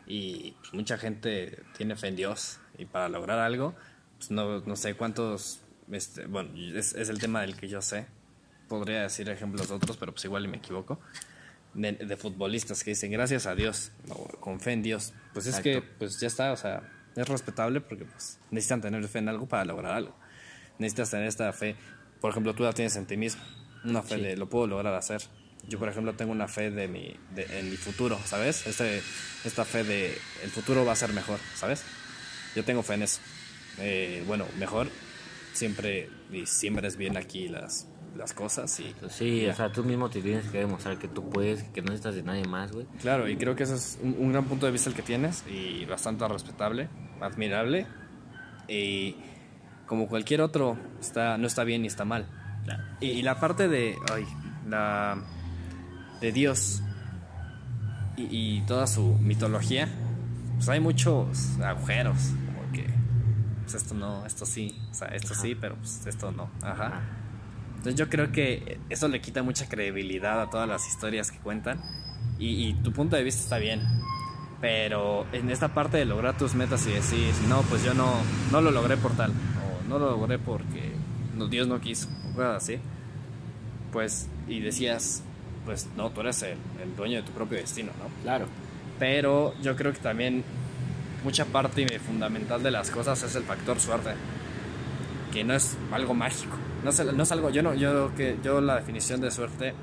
Y pues, mucha gente tiene fe en Dios y para lograr algo, pues, no, no sé cuántos, este, bueno, es, es el tema del que yo sé. Podría decir ejemplos de otros, pero pues igual me equivoco. De, de futbolistas que dicen gracias a Dios, o con fe en Dios. Pues es que pues ya está, o sea, es respetable porque pues necesitan tener fe en algo para lograr algo. Necesitas tener esta fe, por ejemplo, tú la tienes en ti mismo, una fe Sí. de lo puedo lograr hacer. Yo, por ejemplo, tengo una fe de mi, de- en mi futuro, ¿sabes? Este, esta fe de el futuro va a ser mejor, ¿sabes? Yo tengo fe en eso. Eh, bueno, mejor siempre y siempre es bien aquí las, las cosas y Sí, ya. o sea, tú mismo te tienes que demostrar que tú puedes, que no necesitas de nadie más, güey. Claro, y creo que ese es un, un gran punto de vista el que tienes y bastante respetable, admirable. Y como cualquier otro, está, no está bien ni está mal. Y, y la parte de, ay, la, de Dios y, y toda su mitología, pues hay muchos agujeros, como que, pues esto no, esto sí, o sea, esto sí, pero pues esto no, ajá. Entonces yo creo que eso le quita mucha credibilidad a todas las historias que cuentan. Y, y tu punto de vista está bien. Pero en esta parte de lograr tus metas y decir, no, pues yo no, no lo logré por tal. No lo logré porque no, Dios no quiso. O así. Pues, y decías, pues no, tú eres el, el dueño de tu propio destino, ¿no? Claro. Pero yo creo que también mucha parte fundamental de las cosas es el factor suerte. Que no es algo mágico. No es, no es algo, yo no, yo que yo la definición de suerte,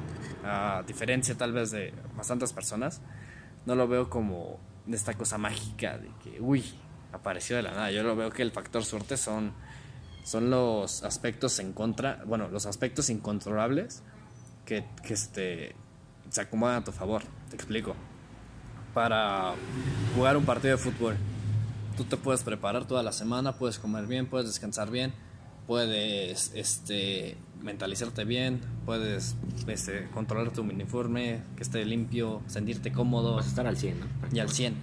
a diferencia tal vez de bastantes personas, no lo veo como esta cosa mágica de que, uy, apareció de la nada. Yo lo veo que el factor suerte son, son los aspectos en contra, bueno, los aspectos incontrolables que, que este, se acomodan a tu favor. Te explico. para jugar un partido de fútbol. Tú te puedes preparar toda la semana, puedes comer bien, puedes descansar bien, puedes este, mentalizarte bien, puedes este, controlar tu uniforme, que esté limpio, sentirte cómodo Vas a estar al 100, ¿no? y al 100.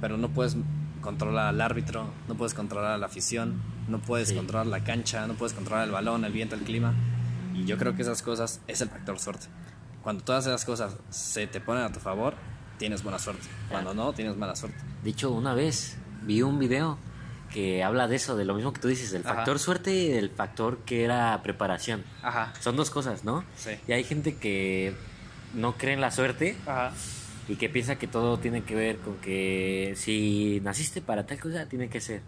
Pero no puedes controlar al árbitro, no puedes controlar a la afición, no puedes Sí. controlar la cancha, no puedes controlar el balón, el viento, el clima. Y yo creo que esas cosas es el factor suerte. Cuando todas esas cosas se te ponen a tu favor, tienes buena suerte. Cuando no, tienes mala suerte. De hecho, una vez vi un video que habla de eso, de lo mismo que tú dices, del Ajá. factor suerte y del factor que era preparación. Ajá. Son dos cosas, ¿no? Sí. Y hay gente que no cree en la suerte Ajá. Y que piensa que todo tiene que ver con que si naciste para tal cosa, tiene que ser.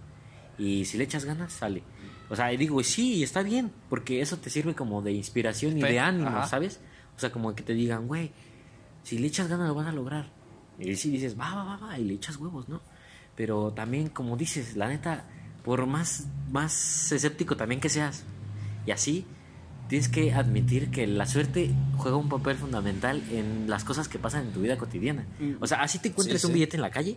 Y si le echas ganas, sale. O sea, y digo, sí, está bien, porque eso te sirve como de inspiración y Fe, de ánimo, ajá. ¿sabes? O sea, como que te digan, güey, si le echas ganas lo vas a lograr. Y si dices, va, va, va, va, y le echas huevos, ¿no? Pero también, como dices, la neta, por más, más escéptico también que seas, y así, tienes que admitir que la suerte juega un papel fundamental en las cosas que pasan en tu vida cotidiana. O sea, así te encuentres Sí, un billete en la calle,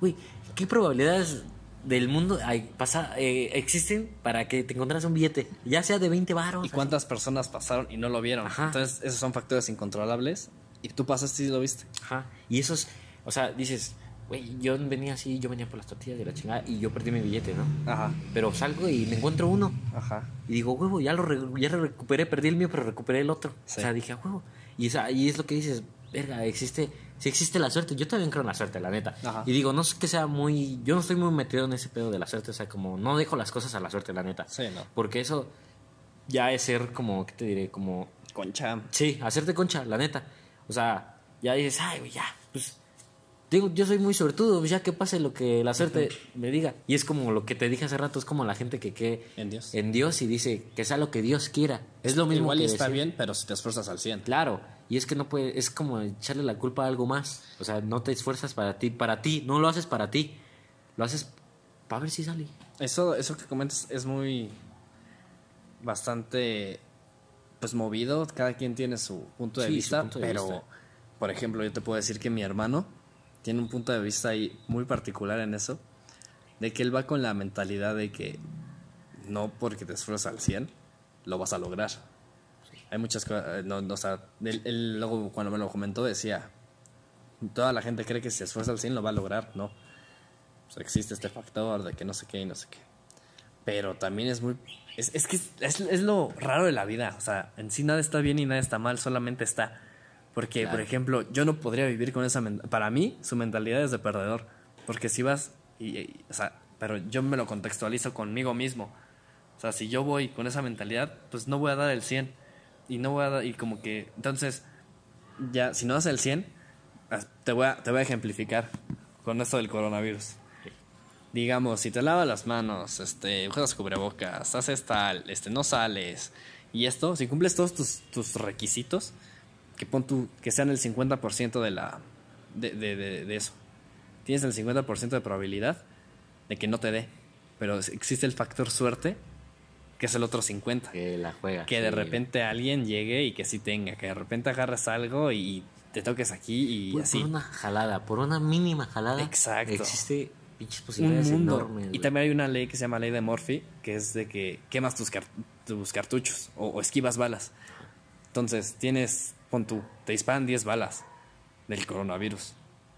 güey, ¿qué probabilidades del mundo hay, pasa, eh, existen para que te encontraras un billete? Ya sea de 20 baros. ¿Y cuántas personas pasaron y no lo vieron? Ajá. Entonces, esos son factores incontrolables. Y tú pasaste y lo viste. Ajá. Y eso es, o sea, dices, güey, yo venía así, yo venía por las tortillas de la chingada y yo perdí mi billete, ¿no? Ajá. Pero salgo y me encuentro uno. Ajá. Y digo, huevo, ya lo, re- ya lo recuperé, perdí el mío, pero recuperé el otro. Sí. O sea, dije, "A huevo. Y, esa, y es lo que dices, verga, existe, si existe la suerte. Yo también creo en la suerte, la neta. Ajá. Y digo, no es que sea muy, yo no estoy muy metido en ese pedo de la suerte, o sea, como no dejo las cosas a la suerte, la neta. Sí, ¿no? Porque eso ya es ser como, ¿qué te diré? Como Concha. Sí, hacerte concha, la neta. O sea, ya dices, ay, güey, ya. Digo, yo soy muy sortudo, pues ya que pase lo que la suerte me diga. Y es como lo que te dije hace rato, es como la gente que cree En Dios. en Dios y dice que sea lo que Dios quiera. Es lo mismo Igual que está decir- bien, pero si te esfuerzas al 100. Claro, y es que no puede, es como echarle la culpa a algo más. O sea, no te esfuerzas para ti, para ti, no lo haces para ti. Lo haces para ver si sale. Eso, eso que comentas es muy. bastante. pues movido. Cada quien tiene su punto de Sí, vista. punto de pero, vista. por ejemplo, yo te puedo decir que mi hermano tiene un punto de vista ahí muy particular en eso. De que él va con la mentalidad de que no porque te esfuerzas al 100 lo vas a lograr. Hay muchas cosas. No, no, o sea, él, él luego cuando me lo comentó decía. Toda la gente cree que si se esfuerza al 100 lo va a lograr. No. O sea, existe este factor de que no sé qué y no sé qué. Pero también es muy... Es, es que es- es lo raro de la vida. O sea, en sí nada está bien y nada está mal, solamente está. Porque, por ejemplo, yo no podría vivir con esa... men- Para mí, su mentalidad es de perdedor. Porque si vas... Y, y- o sea, pero yo me lo contextualizo conmigo mismo. O sea, si yo voy con esa mentalidad, pues no voy a dar el 100. Y no voy a dar... Y como que... Entonces, ya, si no das el 100, ah, te voy a, te voy a ejemplificar con esto del coronavirus. Digamos, si te lavas las manos, este, usas cubrebocas, haces tal, este, no sales, y esto, si cumples todos tus, tus requisitos, que pon tú, que sean el 50% de la, de, de, de, de eso. Tienes el 50% de probabilidad de que no te dé, pero existe el factor suerte, que es el otro 50 Que la juega. que de repente alguien llegue y que sí tenga, que de repente agarres algo y te toques aquí y Por, así. por una jalada, por una mínima jalada. Exacto. Existe pinches Un posibilidades mundo. enormes. y también hay una ley que se llama ley de Murphy, que es de que quemas tus, car- tus cartuchos o, o esquivas balas. Entonces, tienes, pon tú, te disparan 10 balas del coronavirus.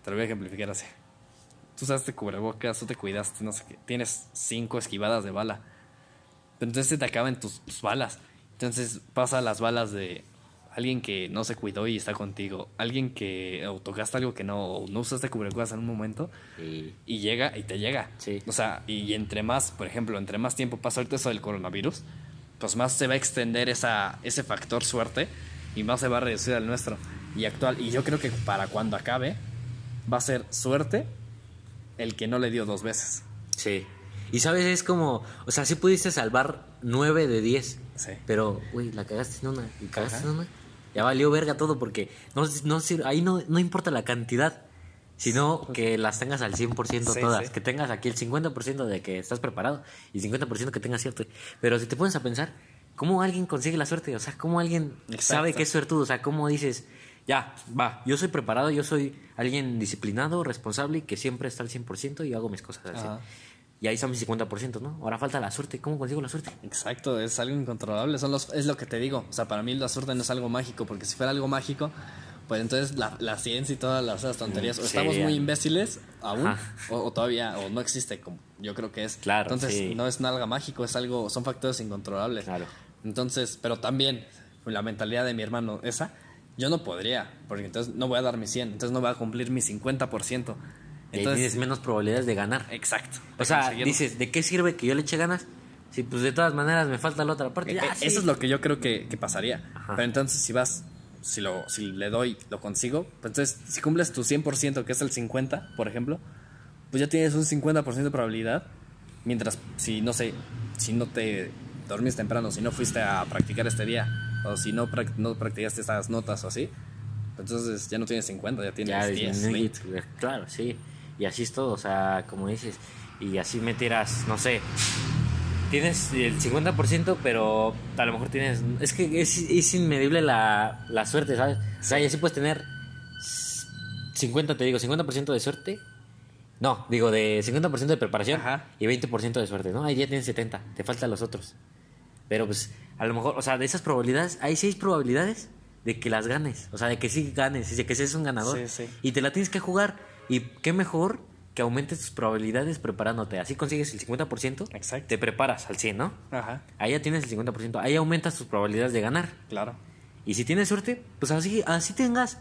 Te lo voy a ejemplificar así. Tú usaste cubrebocas, tú te cuidaste, no sé qué. Tienes 5 esquivadas de bala. Pero entonces se te acaban tus, tus balas. Entonces pasa las balas de alguien que no se cuidó y está contigo. Alguien que o tocaste algo que no, o no usaste cubrebocas en un momento Sí. y llega y te llega. Sí. O sea, y entre más, por ejemplo, entre más tiempo pasa ahorita eso del coronavirus, pues más se va a extender esa, ese factor suerte y más se va a reducir al nuestro. Y actual, y yo creo que para cuando acabe, va a ser suerte el que no le dio dos veces. Sí. Y sabes, es como, o sea, sí pudiste salvar 9 de 10. Sí. Pero, güey, la cagaste en una y cagaste Ajá. en una. Ya valió verga todo porque no, no, ahí no, no importa la cantidad, sino que las tengas al 100% Sí, todas. sí. Que tengas aquí el 50% de que estás preparado y 50% que tengas cierto. Pero si te pones a pensar, ¿cómo alguien consigue la suerte? O sea, ¿cómo alguien Exacto. sabe que es suertudo? O sea, ¿cómo dices, ya, va, yo soy preparado, yo soy alguien disciplinado, responsable y que siempre está al 100% y hago mis cosas. Y ahí son mis 50%, ¿no? Ahora falta la suerte. ¿Cómo consigo la suerte? Exacto, es algo incontrolable. Son los, es lo que te digo. O sea, para mí la suerte no es algo mágico, porque si fuera algo mágico, pues entonces la, la ciencia y todas las esas tonterías, o Sí, estamos ya. muy imbéciles aún, o, o todavía, o no existe, como yo creo que es. Claro, Entonces sí. no es nada mágico, es algo, son factores incontrolables. Claro. Entonces, pero también la mentalidad de mi hermano, esa, yo no podría, porque entonces no voy a dar mi 100, entonces no voy a cumplir mi 50%. Y ahí Entonces, tienes menos probabilidades de ganar. exacto. O sea, dices, ¿de qué sirve que yo le eche ganas? Si pues de todas maneras me falta la otra parte. Eh, Ya, eh, sí. Eso es lo que yo creo que, que pasaría. Ajá. Pero entonces si vas, si, lo, si le doy, lo consigo, pues entonces si cumples tu 100%, que es el 50, por ejemplo, pues ya tienes un 50% de probabilidad. Mientras, si no sé, si no te dormís temprano, si no fuiste a practicar este día, o si no, no practicaste estas notas o así, entonces ya no tienes 50, ya tienes Ya 10, disminuye, 20. Claro, sí. Y así es todo, o sea, como dices. Y así me tiras, no sé. Tienes el 50%, pero a lo mejor tienes. Es que es, es inmedible la, la suerte, ¿sabes? O sea, y así puedes tener 50, te digo, 50% de suerte. No, digo, de 50% de preparación Ajá. y 20% de suerte, ¿no? Ahí ya tienes 70, te faltan los otros. Pero pues, a lo mejor, o sea, de esas probabilidades, hay seis probabilidades de que las ganes. O sea, de que sí ganes, de que seas un ganador. Sí, sí. Y te la tienes que jugar. Y qué mejor que aumentes tus probabilidades preparándote. Así consigues el 50%. Exacto. Te preparas al 100, ¿no? Ajá, Ahí ya tienes el 50%. Ahí aumentas tus probabilidades de ganar. claro. Y si tienes suerte, pues así, así tengas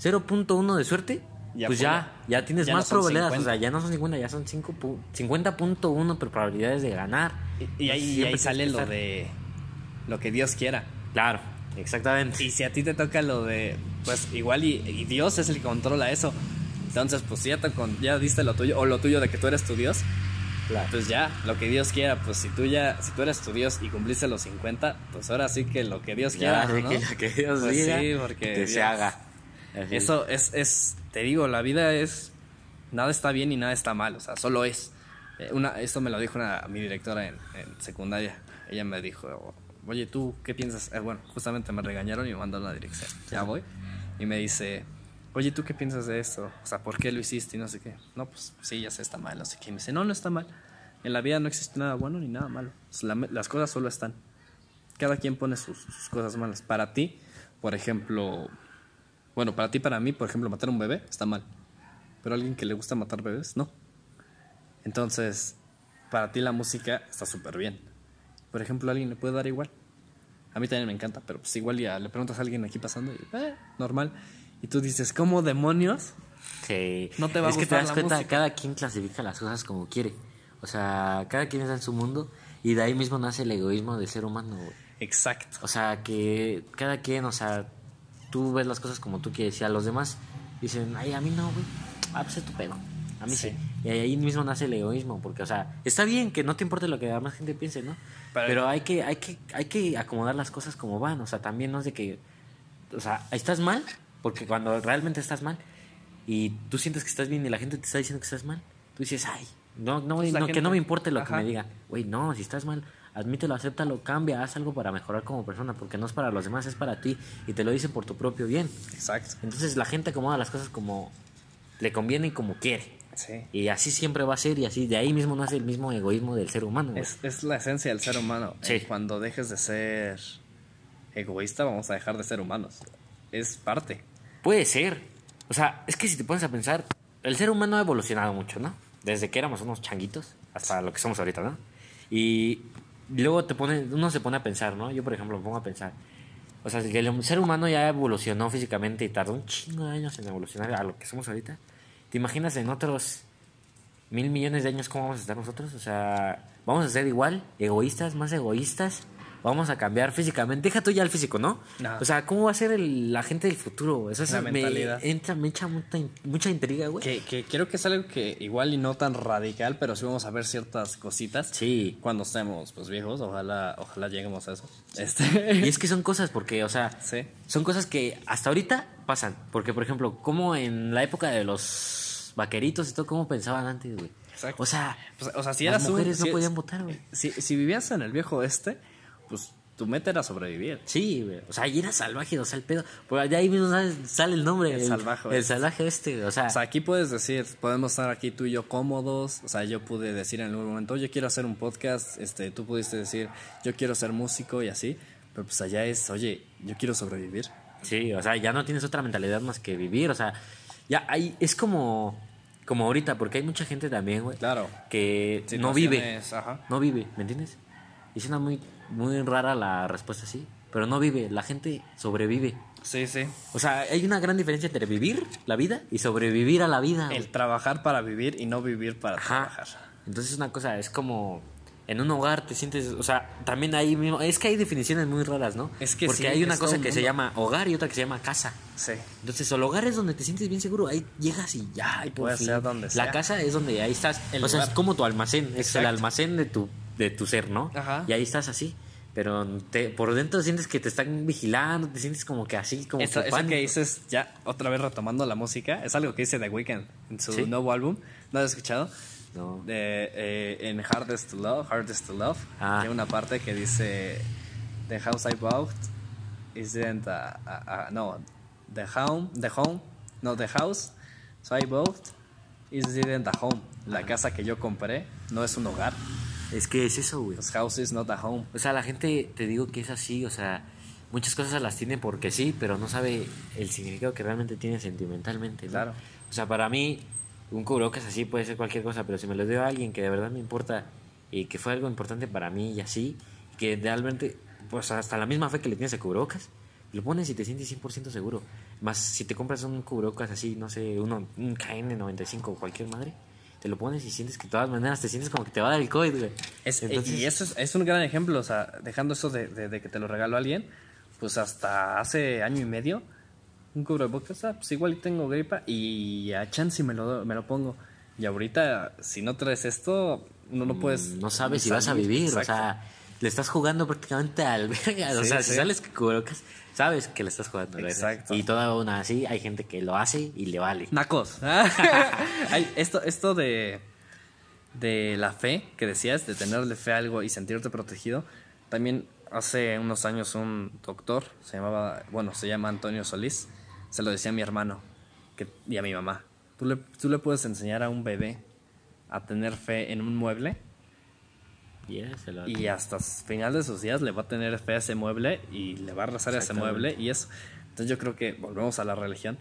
0.1 de suerte, Ya pues ya, ya tienes ya más probabilidades. 50. O sea, ya no son 50, ya son 5 pu- 50.1 probabilidades de ganar. Y, y ahí, y ahí sale lo de lo que Dios quiera. Claro, exactamente. Y si a ti te toca lo de, pues igual y, y Dios es el que controla eso. Entonces, pues ya, te con- ya diste lo tuyo, o lo tuyo de que tú eres tu Dios, Claro. pues ya, lo que Dios quiera, pues si tú ya, si tú eres tu Dios y cumpliste los 50, pues ahora sí que lo que Dios Ya, quiera, ¿no? que lo que Dios Pues diga, sí, porque que se haga. Así. Eso es, es, te digo, la vida es, nada está bien y nada está mal, o sea, solo es. Eh, Una, esto me lo dijo una, mi directora en, en secundaria. Ella me dijo, oye, ¿tú qué piensas? Eh, bueno, justamente me regañaron y me mandaron la dirección. Ya voy. Y me dice, oye, ¿tú qué piensas de esto? O sea, ¿por qué lo hiciste y no sé qué? No, pues sí, ya sé, está mal, no sé qué. Y me dice, no, no está mal. En la vida no existe nada bueno ni nada malo. O sea, la- las cosas solo están. Cada quien pone sus, sus cosas malas. Para ti, por ejemplo, bueno, para ti, para mí, por ejemplo, matar a un bebé está mal. Pero a alguien que le gusta matar bebés, no. Entonces, para ti la música está súper bien. Por ejemplo, a alguien le puede dar igual. A mí también me encanta, pero pues igual ya le preguntas a alguien aquí pasando y eh, normal. Y tú dices, ¿cómo demonios? Sí. No te va a es que te gustar das la cuenta, música. cada quien clasifica las cosas como quiere. O sea, cada quien está en su mundo y de ahí mismo nace el egoísmo del ser humano. Exacto. O sea, que cada quien, o sea, tú ves las cosas como tú quieres y a los demás dicen, ay, a mí no, güey. Ah, pues es tu pedo. A mí sí. Sí. Y ahí mismo nace el egoísmo, porque, o sea, está bien que no te importe lo que la demás gente piense, ¿no? Pero- Pero, hay, que, hay, que, hay que acomodar las cosas como van. O sea, también no es de que, o sea, estás mal, porque cuando realmente estás mal y tú sientes que estás bien y la gente te está diciendo que estás mal, tú dices, ay, no, no, Pues no, que gente- no me importe lo Ajá. que me digan. Güey, no, si estás mal, admítelo, acéptalo, cambia, haz algo para mejorar como persona, porque no es para los demás, es para ti y te lo dicen por tu propio bien. Exacto. Entonces la gente acomoda las cosas como le conviene y como quiere. Sí. Y así siempre va a ser y así de ahí mismo nace el mismo egoísmo del ser humano. Es, es la esencia del ser humano. Sí. Eh, Cuando dejes de ser egoísta, vamos a dejar de ser humanos. Es parte. Puede ser. O sea, es que si te pones a pensar, el ser humano ha evolucionado mucho, ¿no? Desde que éramos unos changuitos hasta lo que somos ahorita, ¿no? Y luego te pone, uno se pone a pensar, ¿no? Yo, por ejemplo, me pongo a pensar. O sea, que el ser humano ya evolucionó físicamente y tardó un chingo de años en evolucionar a lo que somos ahorita. ¿Te imaginas en otros mil millones de años cómo vamos a estar nosotros? O sea, vamos a ser igual, egoístas, más egoístas. Vamos a cambiar físicamente. Deja tú ya el físico, ¿no? O sea, ¿cómo va a ser el- la gente del futuro? Eso es- La me mentalidad. entra, me echa mucha, mucha intriga, güey. Que, que creo que es algo que igual y no tan radical, pero sí vamos a ver ciertas cositas. Sí. Cuando estemos pues viejos, ojalá, ojalá lleguemos a eso. Este. Y es que son cosas porque, o sea, Sí. son cosas que hasta ahorita pasan. Porque, por ejemplo, como en la época de los vaqueritos y todo, ¿cómo pensaban antes, güey? Exacto. O sea, Pues, o sea, si las eras un- mujeres no si- podían votar, güey. Si, si vivías en el viejo este, pues tu meta era sobrevivir. Sí, güey. O sea, y era salvaje, o sea, el pedo. Pues de ahí mismo sale, el nombre. El salvaje, El este. salvaje este, o sea. O sea, aquí puedes decir, podemos estar aquí tú y yo cómodos. O sea, yo pude decir en algún momento, yo quiero hacer un podcast. Este, tú pudiste decir, yo quiero ser músico y así. Pero pues allá es, oye, yo quiero sobrevivir. Sí, o sea, ya no tienes otra mentalidad más que vivir, o sea, ya hay, es como, como ahorita, porque hay mucha gente también, güey, Claro. que no vive, Ajá. no vive, ¿me entiendes? Y suena muy, muy rara la respuesta así, pero no vive, la gente sobrevive. Sí, sí. O sea, hay una gran diferencia entre vivir la vida y sobrevivir a la vida. El trabajar para vivir y no vivir para Ajá. trabajar. Entonces una cosa es como en un hogar te sientes, o sea, también ahí mismo, es que hay definiciones muy raras, ¿no? Es que Porque sí, hay una es cosa que se llama hogar y otra que se llama casa. Sí. Entonces, el hogar es donde te sientes bien seguro. Ahí llegas y ya. Y ser donde La sea. casa es donde ahí estás. El o sea, es como tu almacén. Es el almacén de tu, de tu ser, ¿no? Ajá. Y ahí estás así. Pero te- por dentro sientes que te están vigilando. Te sientes como que así, como Eso, que eso que dices, ya otra vez retomando la música, es algo que dice The Weeknd en su Sí. nuevo álbum. ¿No lo has escuchado? No. Eh, en Hardest to Love, Hardest to Love, Ah. hay una parte que dice: The house I bought isn't a, a- a- no, the home, the home, no, the house so I bought isn't a home. La casa que yo compré no es un hogar. Es que es eso, güey. Los house is not a home. O sea, la gente, te digo que es así. O sea, muchas cosas las tiene porque sí, pero no sabe el significado que realmente tiene sentimentalmente. ¿no? Claro. O sea, para mí, un cubrebocas así puede ser cualquier cosa, pero si me lo dio a alguien que de verdad me importa y que fue algo importante para mí y así, que realmente, pues hasta la misma fe que le tienes a cubrebocas, lo pones y te sientes 100% seguro. Más si te compras un cubrebocas así, no sé, uno, un KN95 o cualquier madre, te lo pones y sientes que de todas maneras te sientes como que te va a dar el COVID, güey. Es- Entonces- y eso es, es un gran ejemplo, o sea, dejando eso de, de- de que te lo regaló alguien, pues hasta hace año y medio, un cubrebocas, ah, pues igual tengo gripa y a chance me lo, me lo pongo. Y ahorita, si no traes esto, no, puedes... Mm, no sabes si vas a vivir, Exacto. o sea, le estás jugando prácticamente al verga, o Sí, sea, si sales con cubrebocas, sabes que le estás jugando. ¿verdad? Exacto. Y toda una así, hay gente que lo hace y le vale. Nacos. Esto, esto de, de la fe que decías, de tenerle fe a algo y sentirte protegido, también hace unos años un doctor, se llamaba, bueno, se llama Antonio Solís, se lo decía a mi hermano que, y a mi mamá. ¿Tú le, tú le puedes enseñar a un bebé a tener fe en un mueble Y hasta el final de sus días le va a tener fe a ese mueble y le va a rezar a ese mueble y eso. Entonces yo creo que volvemos a la religión,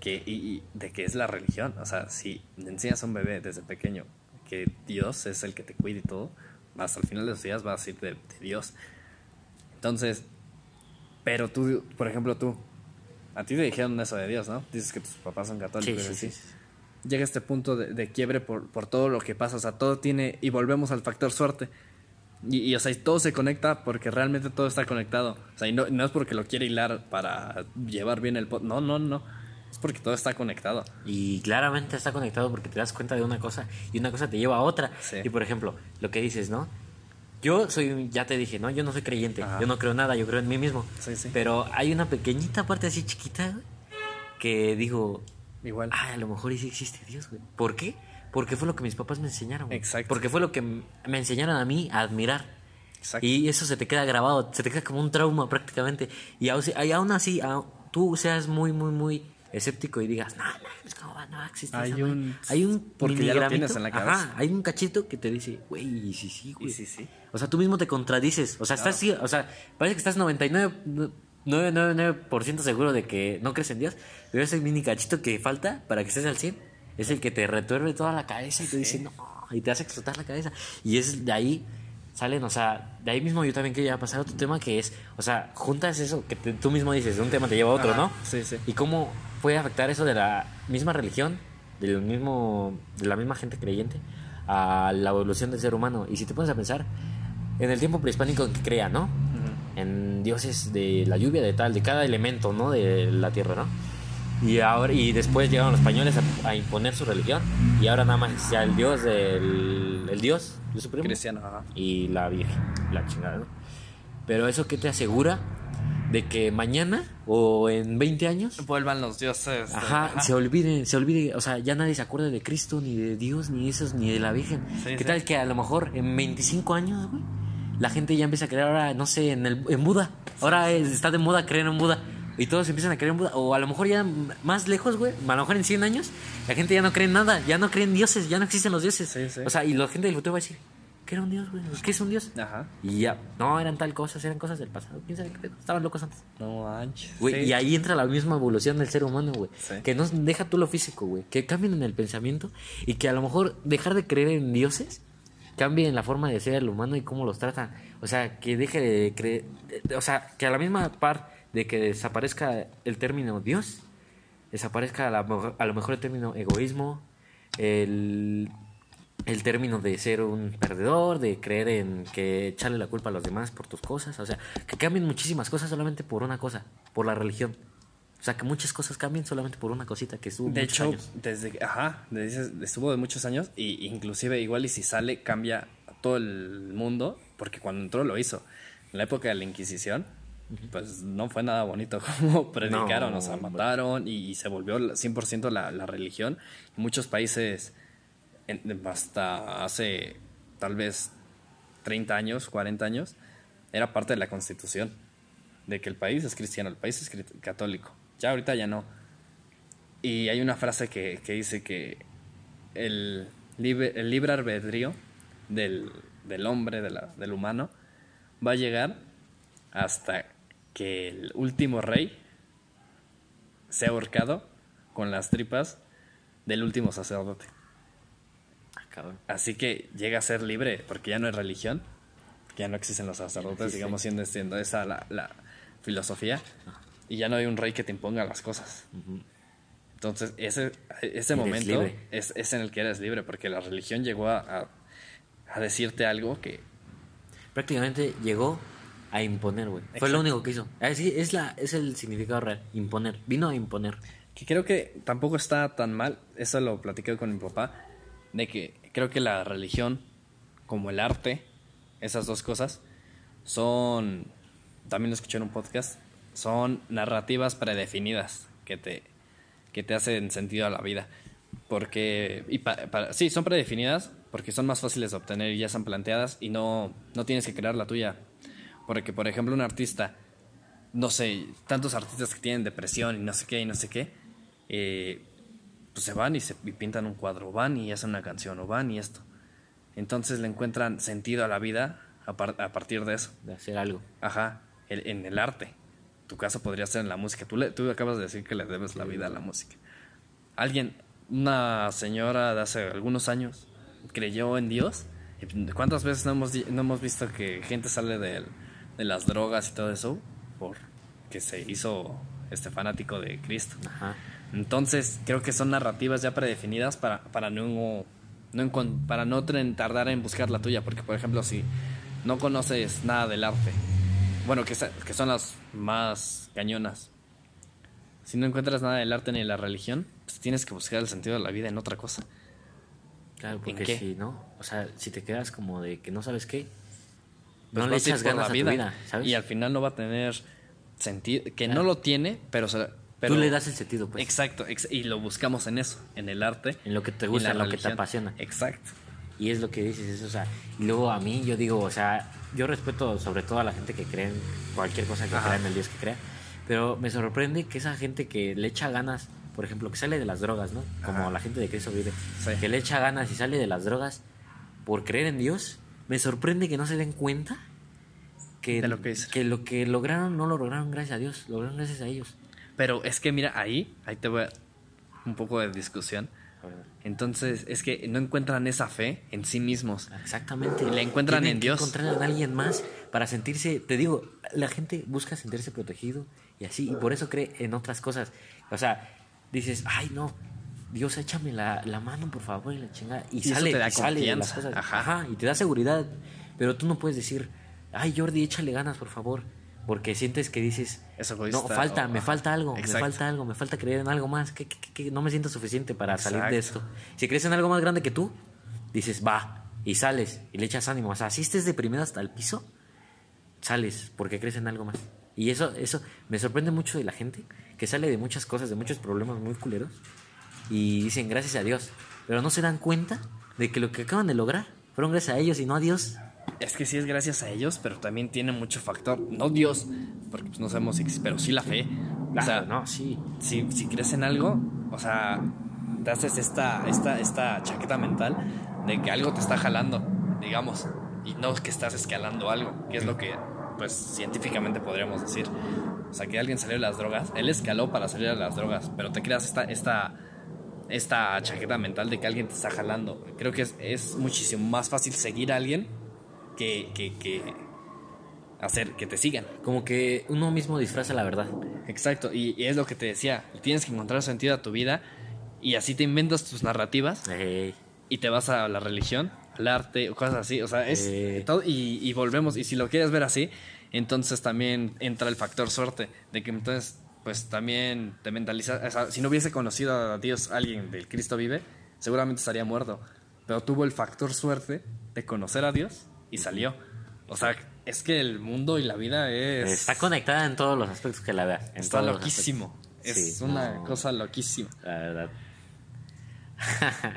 que, y, y de qué es la religión. O sea, si le enseñas a un bebé desde pequeño que Dios es el que te cuida y todo, hasta el final de sus días va a decir de, de Dios. Entonces, pero tú, por ejemplo, tú, a ti te dijeron eso de Dios, ¿no? Dices que tus papás son católicos sí, sí, sí. Llega este punto de, de quiebre por, por todo lo que pasa. O sea, todo tiene. Y volvemos al factor suerte. Y, y, o sea, y todo se conecta porque realmente todo está conectado. O sea, y no, no es porque lo quiere hilar para llevar bien el. No, no, no. Es porque todo está conectado. Y claramente está conectado porque te das cuenta de una cosa y una cosa te lleva a otra. Sí. Y por ejemplo, lo que dices, ¿no? Yo soy, ya te dije, ¿no? Yo no soy creyente, Ajá. yo no creo nada, yo creo en mí mismo. Sí, sí. Pero hay una pequeñita parte así chiquita que digo, Igual. Ah, a lo mejor sí existe Dios, güey. ¿Por qué? Porque fue lo que mis papás me enseñaron. güey. Exacto. Porque fue lo que me enseñaron a mí a admirar. Exacto. Y eso se te queda grabado, se te queda como un trauma prácticamente. Y aún, así, tú seas muy, muy, muy escéptico y digas, no, no, es como va, no va a existir Hay esa madre". un- Hay un porque ya lo tienes en la cabeza. Ajá, hay un cachito que te dice, güey, sí, sí, güey. Sí, sí. O sea, tú mismo te contradices. O sea, estás, sí, o sea, parece que estás 99, 999% seguro de que no crees en Dios, pero ese mini cachito que falta para que estés al 100 es el que te retuerve toda la cabeza y te dice, no, y te hace explotar la cabeza. Y es de ahí salen, o sea, de ahí mismo yo también quería pasar a otro tema que es, o sea, juntas eso que te- tú mismo dices, un tema te lleva a otro, Ajá, ¿no? sí, sí. Y cómo puede afectar eso de la misma religión, del mismo, de la misma gente creyente, a la evolución del ser humano. Y si te pones a pensar, en el tiempo prehispánico que crea, ¿no? En dioses de la lluvia, de tal, de cada elemento, ¿no? De la tierra, ¿no? Y ahora y después llegaron los españoles a, a imponer su religión y ahora nada más sea el dios del el dios, el supremo Cristiano, ajá. y la virgen, la chingada, ¿no? Pero eso qué te asegura de que mañana o en 20 años Vuelvan los dioses. de- Ajá, se olvide, se olvide, o sea, ya nadie se acuerda de Cristo, ni de Dios, ni de esos, ni de la Virgen. Sí, ¿Qué sí. tal que a lo mejor en 25 años, güey, la gente ya empieza a creer ahora, no sé, en, el, en Buda. Ahora es- está de moda creer en Buda. Y todos empiezan a creer en Buda. O a lo mejor ya más lejos, güey. A lo mejor en 100 años, la gente ya no cree en nada. Ya no cree en dioses. Ya no existen los dioses. Sí, sí. O sea, y la gente del futuro va a decir, ¿qué era un dios, güey? ¿Qué es un dios? Ajá. Y ya, no, eran tal cosas, eran cosas del pasado. ¿Quién sabe qué pedo? Estaban locos antes. No manches. Güey, Sí. y ahí entra la misma evolución del ser humano, güey. Que no deja tú lo físico, güey. Que cambien en el pensamiento y que a lo mejor dejar de creer en dioses cambie en la forma de ser el humano y cómo los tratan. O sea, que deje de creer. O sea, que a la misma par de que desaparezca el término Dios, desaparezca a, la a lo mejor el término egoísmo, el, el término de ser un perdedor, de creer en que echarle la culpa a los demás por tus cosas. O sea, que cambien muchísimas cosas solamente por una cosa, por la religión. O sea, que muchas cosas cambien solamente por una cosita que estuvo De muchos hecho, años. desde ajá, desde- estuvo de muchos años y inclusive igual y si sale cambia a todo el mundo porque cuando entró lo hizo. En la época de la Inquisición, pues no fue nada bonito como predicaron, No, o sea, mataron y, y se volvió la- 100% la, la religión. Muchos países en- hasta hace tal vez 30 años, 40 años, era parte de la constitución de que el país es cristiano, el país es católico. Ya ahorita ya no. Y hay una frase que, que dice que el libre, el libre albedrío del, del hombre, de la- del humano, va a llegar hasta que el último rey sea ahorcado con las tripas del último sacerdote. Ah, cabrón. Así que llega a ser libre, porque ya no es religión, ya no existen los sacerdotes, digamos, siendo, siendo esa la, la filosofía, y ya no hay un rey que te imponga las cosas. Entonces, ese, ese momento es, es en el que eres libre, porque la religión llegó a, a, a decirte algo que... Prácticamente llegó a imponer, güey. Fue lo único que hizo. Así es, la, es el significado real. Imponer. Vino a imponer. que creo que tampoco está tan mal, eso lo platiqué con mi papá, de que creo que la religión, como el arte, esas dos cosas, son, también lo escuché en un podcast, son narrativas predefinidas que te, que te hacen sentido a la vida. Porque, y pa- sí, son predefinidas porque son más fáciles de obtener y ya están planteadas y no, no tienes que crear la tuya. Porque, por ejemplo, un artista no sé, tantos artistas que tienen depresión y no sé qué y no sé qué, eh, pues se van y, se, y pintan un cuadro, van y hacen una canción, o van y esto. Entonces le encuentran sentido a la vida a, par- a partir de eso. De hacer algo. Ajá, el- en el arte. Tu caso podría ser en la música. Tú, le- tú acabas de decir que le debes la vida a la música. Alguien, una señora de hace algunos años, creyó en Dios. ¿Y ¿Cuántas veces no hemos, no hemos visto que gente sale del- de las drogas y todo eso? Por que se hizo este fanático de Cristo. Ajá. Entonces, creo que son narrativas ya predefinidas para, para no, no para no tardar en buscar la tuya. Porque, por ejemplo, si no conoces nada del arte, bueno, que, son las más cañonas, si no encuentras nada del arte ni de la religión, pues tienes que buscar el sentido de la vida en otra cosa. Claro, porque qué? si no, o sea, si te quedas como de que no sabes qué, Pues no le echas ganas a tu vida, ¿sabes? Y al final no va a tener sentido, que no lo tiene, pero, Tú le das el sentido, pues. Exacto, ex- y lo buscamos en eso, en el arte. En lo que te gusta, la en lo que te apasiona. Exacto. Y es lo que dices, eso, o sea, y luego a mí yo digo, o sea, yo respeto sobre todo a la gente que cree en cualquier cosa que Ajá. crea en el Dios que crea, pero me sorprende que esa gente que le echa ganas, por ejemplo, que sale de las drogas, ¿no? Como Ajá. la gente de Cristo vive, Sí. que le echa ganas y sale de las drogas por creer en Dios, me sorprende que no se den cuenta que, De lo que que lo que lograron no lo lograron gracias a Dios, lo lograron gracias a ellos. Pero es que mira, ahí, ahí te voy a un poco de discusión. Entonces, es que no encuentran esa fe en sí mismos. Exactamente. Y la encuentran Tienen en que Dios. encontrar en alguien más para sentirse, te digo, la gente busca sentirse protegido y así, y por eso cree en otras cosas. O sea, dices, ay no, Dios échame la, la mano por favor y la chingada. Y, sale, te da y sale de las cosas. Ajá. Ajá, y te da seguridad. Pero tú no puedes decir, ay Jordi, échale ganas por favor. Porque sientes que dices, Es no, falta, o- me ajá. falta algo, Exacto. me falta algo, me falta creer en algo más, que, que- que- no me siento suficiente para salir de esto. Exacto. Si crees en algo más grande que tú, dices, va, y sales, y le echas ánimo. O sea, si estés deprimido hasta el piso, sales, porque crees en algo más. Y eso, eso me sorprende mucho de la gente, que sale de muchas cosas, de muchos problemas muy culeros, y dicen gracias a Dios, pero no se dan cuenta de que lo que acaban de lograr fueron gracias a ellos y no a Dios. Es que sí es gracias a ellos, pero también tiene mucho factor. No Dios, porque pues no sabemos si pero sí la fe. O sea, no, sí. si, si crees en algo, o sea, te haces esta, esta, esta chaqueta mental de que algo te está jalando, digamos, y no que estás escalando algo, que es lo que, pues, científicamente podríamos decir. O sea, que alguien salió de las drogas, él escaló para salir de las drogas, pero te creas esta, esta, esta chaqueta mental de que alguien te está jalando. Creo que es, es muchísimo más fácil seguir a alguien que, que, que hacer que te sigan. Como que uno mismo disfraza la verdad. Exacto, y, y es lo que te decía, tienes que encontrar sentido a tu vida y así te inventas tus narrativas Ey, y te vas a la religión, al arte o cosas así, o sea, es Eh. todo y, y volvemos, y si lo quieres ver así, entonces también entra el factor suerte, de que entonces pues también te mentalizas, o sea, si no hubiese conocido a Dios alguien del Cristo vive, seguramente estaría muerto, pero tuvo el factor suerte de conocer a Dios y salió. O sea, es que el mundo y la vida es... Está conectada en todos los aspectos que la veas. Está loquísimo. Es Sí, una no, cosa loquísima. La verdad.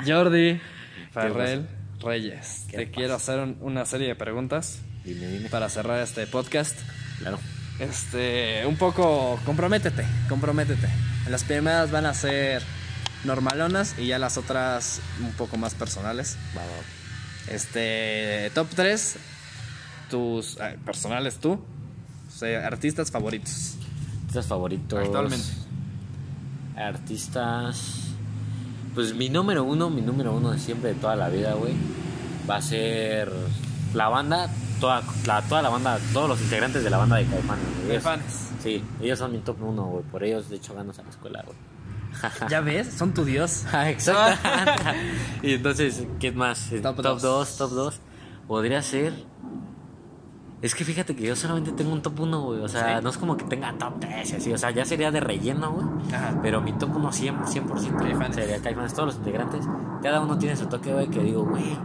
Jordi Farrell Reyes, ¿Qué te pasa? quiero hacer un- una serie de preguntas Dime, dime. para cerrar este podcast. Claro. Este, un poco, comprométete, comprométete. Las primeras van a ser normalonas y ya las otras un poco más personales. Va, va. Este, top 3, tus eh, personales tú, o sea, artistas favoritos. Artistas favoritos. Actualmente. Artistas. Pues mi número uno, mi número uno de siempre de toda la vida, güey. Va a ser la banda, toda la, toda la banda, todos los integrantes de la banda de Caifanes. Caifanes. Sí, ellos son mi top uno, güey. Por ellos, de hecho, ganas a la escuela, güey. Ya ves, son tu dios. Ah, Exacto. y entonces, ¿qué más? Top Top dos. 2, top 2. Podría ser. Es que fíjate que yo solamente tengo un top 1, güey. O sea, ¿Sí? no es como que tenga top 3 y así. O sea, ya sería de relleno, güey. Pero mi top 1 100%, 100% Caifanes. sería Caifanes. Todos los integrantes. Cada uno tiene su toque, güey, que digo, güey,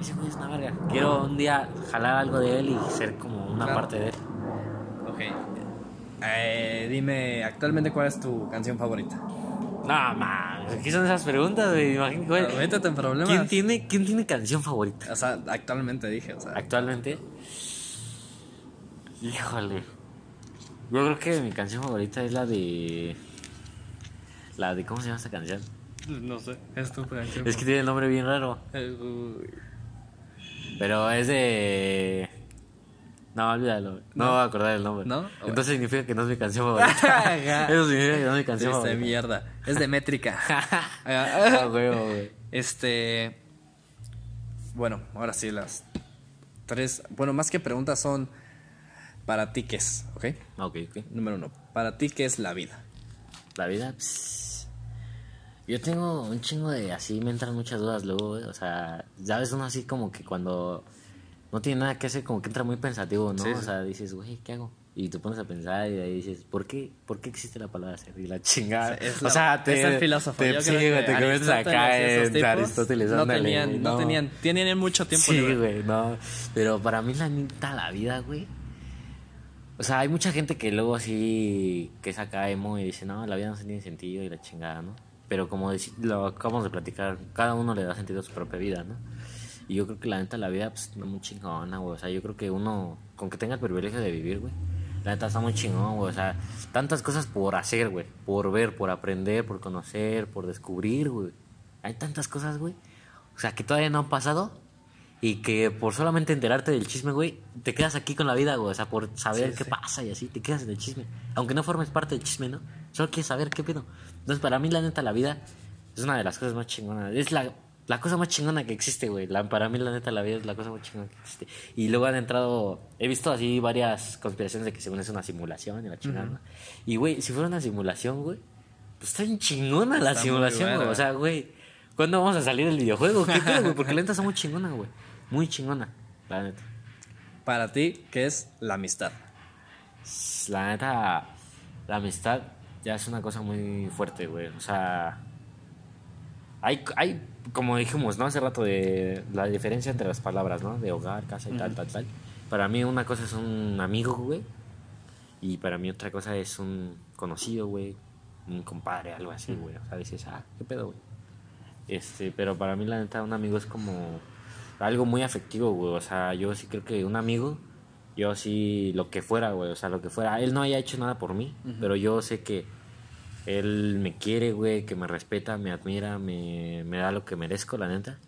ese güey es una verga. Quiero un día jalar algo de él y ser como una Claro. parte de él. Ok. Eh, dime, actualmente, ¿cuál es tu canción favorita? No, man. ¿Qué son esas preguntas, güey? Imagínate, güey. Métete en problemas. ¿Quién tiene, ¿Quién tiene canción favorita? O sea, actualmente dije, o sea. Actualmente. Híjole. Yo creo que mi canción favorita es la de. La de. ¿Cómo se llama esta canción? No sé, es tu canción. Es que tiene el nombre bien raro. Pero es de. No, olvídalo. No, ¿No? voy a acordar el nombre. ¿No? Entonces significa que no es mi canción favorita. Eso significa que no es mi canción Triste favorita. mierda. Es de métrica. Ah, huevo, güey. Este. Bueno, ahora sí, las tres. Bueno, más que preguntas son. Para ti, ¿qué es? ¿Ok? Ok, ok. Número uno. Para ti, ¿qué es la vida? La vida, pss, Yo tengo un chingo de así, me entran muchas dudas luego, güey. O sea, ya ves uno así como que cuando no tiene nada que hacer, como que entra muy pensativo, ¿no? Sí, O sea, dices, güey, ¿qué hago? Y te pones a pensar y ahí dices, ¿por qué, ¿por qué existe la palabra ser? Y la chingada. Es o sea, te, es el filósofo. Te, Yo sí, creo que güey, te conviertes acá en Aristóteles. No ándale, tenían, güey, no tenían, tienen mucho tiempo Sí, güey, no. Pero para mí la neta, la vida, güey. O sea, hay mucha gente que luego así, que es acá emo y dice, no, la vida no tiene sentido y la chingada, ¿no? Pero como lo acabamos de platicar, cada uno le da sentido a su propia vida, ¿no? Y yo creo que la neta, la vida, pues, está muy chingona, güey. O sea, yo creo que uno, con que tenga el privilegio de vivir, güey, la neta está muy chingón, güey. O sea, tantas cosas por hacer, güey. Por ver, por aprender, por conocer, por descubrir, güey. Hay tantas cosas, güey. O sea, que todavía no han pasado y que por solamente enterarte del chisme, güey, te quedas aquí con la vida, güey. O sea, por saber Sí, qué sí. pasa y así, te quedas en el chisme. Aunque no formes parte del chisme, ¿no? Solo quieres saber qué pedo. Entonces, para mí, la neta, la vida es una de las cosas más chingonas. Es la, la cosa más chingona que existe, güey. La- para mí, la neta, la vida es la cosa más chingona que existe. Y luego han entrado, he visto así varias conspiraciones de que según es una simulación y la chingada. Y, güey, si fuera una simulación, güey, pues está bien chingona la Está simulación, güey. O sea, güey, ¿cuándo vamos a salir del videojuego? ¿Qué pedo, güey? Porque la neta está muy chingona, güey. Muy chingona, la neta. Para ti, ¿qué es la amistad? La neta, la amistad ya es una cosa muy fuerte, güey. O sea, hay, hay, como dijimos, ¿no? Hace rato de la diferencia entre las palabras, ¿no? De hogar, casa y tal, tal, tal. Para mí una cosa es un amigo, güey. Y para mí otra cosa es un conocido, güey. Un compadre, algo así, güey. O sea, dices, ah, qué pedo, güey. Este, pero para mí la neta un amigo es como algo muy afectivo, güey. O sea, yo sí creo que un amigo, yo sí, lo que fuera, güey. O sea, lo que fuera. Él no haya hecho nada por mí, pero yo sé que él me quiere, güey, que me respeta, me admira, me, me da lo que merezco, la neta.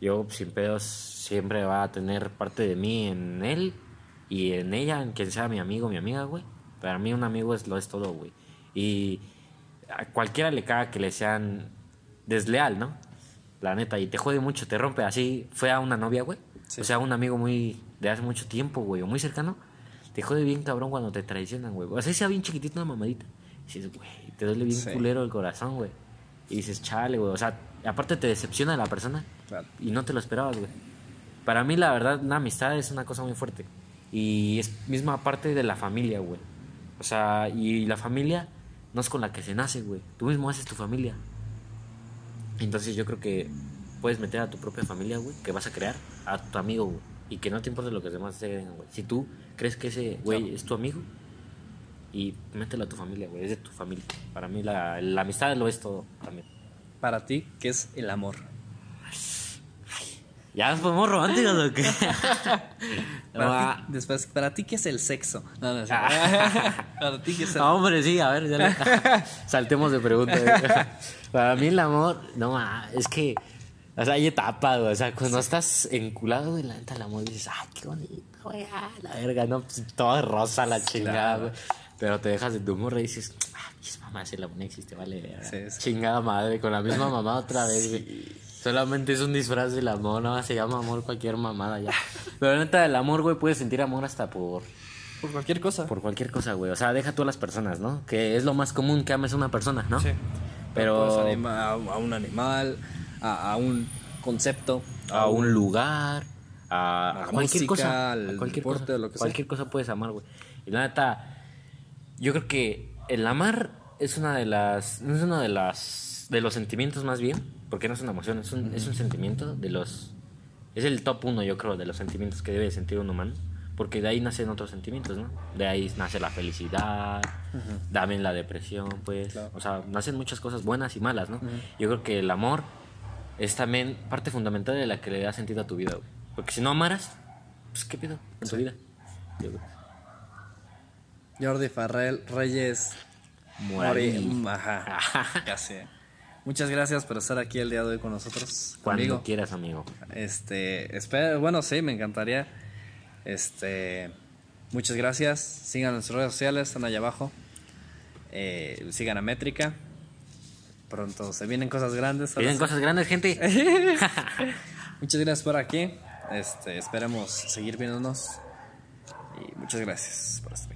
Yo, sin pedos, siempre va a tener parte de mí en él y en ella, en quien sea mi amigo, mi amiga, güey. Para mí un amigo es lo es todo, güey. Y a cualquiera le caga que le sean desleal, ¿no? La neta, y te jode mucho, te rompe. Así fue a una novia, güey. Sí. O sea, un amigo muy de hace mucho tiempo, güey, o muy cercano. Te jode bien cabrón cuando te traicionan, güey. O sea, sea bien chiquitito una mamadita. Y dices, güey, te duele bien Sí. culero el corazón, güey. Y dices, chale, güey. O sea, aparte te decepciona la persona Claro. y no te lo esperabas, güey. Para mí, la verdad, una amistad es una cosa muy fuerte. Y es misma parte de la familia, güey. O sea, y la familia no es con la que se nace, güey. Tú mismo haces tu familia. Entonces yo creo que puedes meter a tu propia familia, güey, que vas a crear, a tu amigo, güey. Y que no te importe lo que los demás te digan, güey. Si tú crees que ese güey es tu amigo, y mételo a tu familia, güey. Es de tu familia. Para mí la, la amistad lo es todo también. Para ti, ¿qué es el amor? ¿Ya nos ponemos románticos o qué? Para Ah, ti, después, ¿para ti qué es el sexo? No, no, sí. para ti, ¿qué es el No, hombre, sí, a ver, ya le- saltemos de pregunta. Para mí el amor, no, ma, es que, o sea, hay etapas, güey. O sea, cuando estás enculado, güey, la neta, el amor dices, ay, qué bonito, güey, ah, la verga, no, pues, todo es rosa, la chingada, güey. Pero te dejas de tu morra y dices, ah, mis mamás, el amor no existe, vale. Sí, sí. Chingada madre, con la misma mamá otra vez, güey. Solamente es un disfraz del amor, no se llama amor cualquier mamada ya. Pero la neta, el amor, güey, puedes sentir amor hasta por Por cualquier cosa. por cualquier cosa, güey. O sea, deja tú a las personas, ¿no? Que es lo más común que ames a una persona, ¿no? Sí. Pero anima- a, un animal, a, a un concepto, a un lugar, a, a la cualquier música, cosa, a cualquier deporte, cosa, lo que sea. cualquier cosa puedes amar, güey. Y la neta, yo creo que el amar es una de las, no es uno de las, de los sentimientos más bien, porque no es una emoción, es un, es un sentimiento de los, es el top uno, yo creo, de los sentimientos que debe sentir un humano. Porque de ahí nacen otros sentimientos, ¿no? De ahí nace la felicidad, también la depresión, pues. Claro. O sea, nacen muchas cosas buenas y malas, ¿no? Yo creo que el amor es también parte fundamental de la que le da sentido a tu vida, güey. Porque si no amaras, pues qué pido en tu vida. Yo creo. Jordi Farrell Reyes Moraguillo. Mori- Ajá. ya sé. Muchas gracias por estar aquí el día de hoy con nosotros. Cuando quieras, amigo. Este, espero, bueno, sí, me encantaría. Este, muchas gracias. Sigan nuestras redes sociales, están allá abajo. Eh, sigan a Métrica. Pronto se vienen cosas grandes. ahora Vienen cosas grandes, gente. Muchas gracias por aquí. Este, esperemos seguir viéndonos. Y muchas gracias por estar aquí.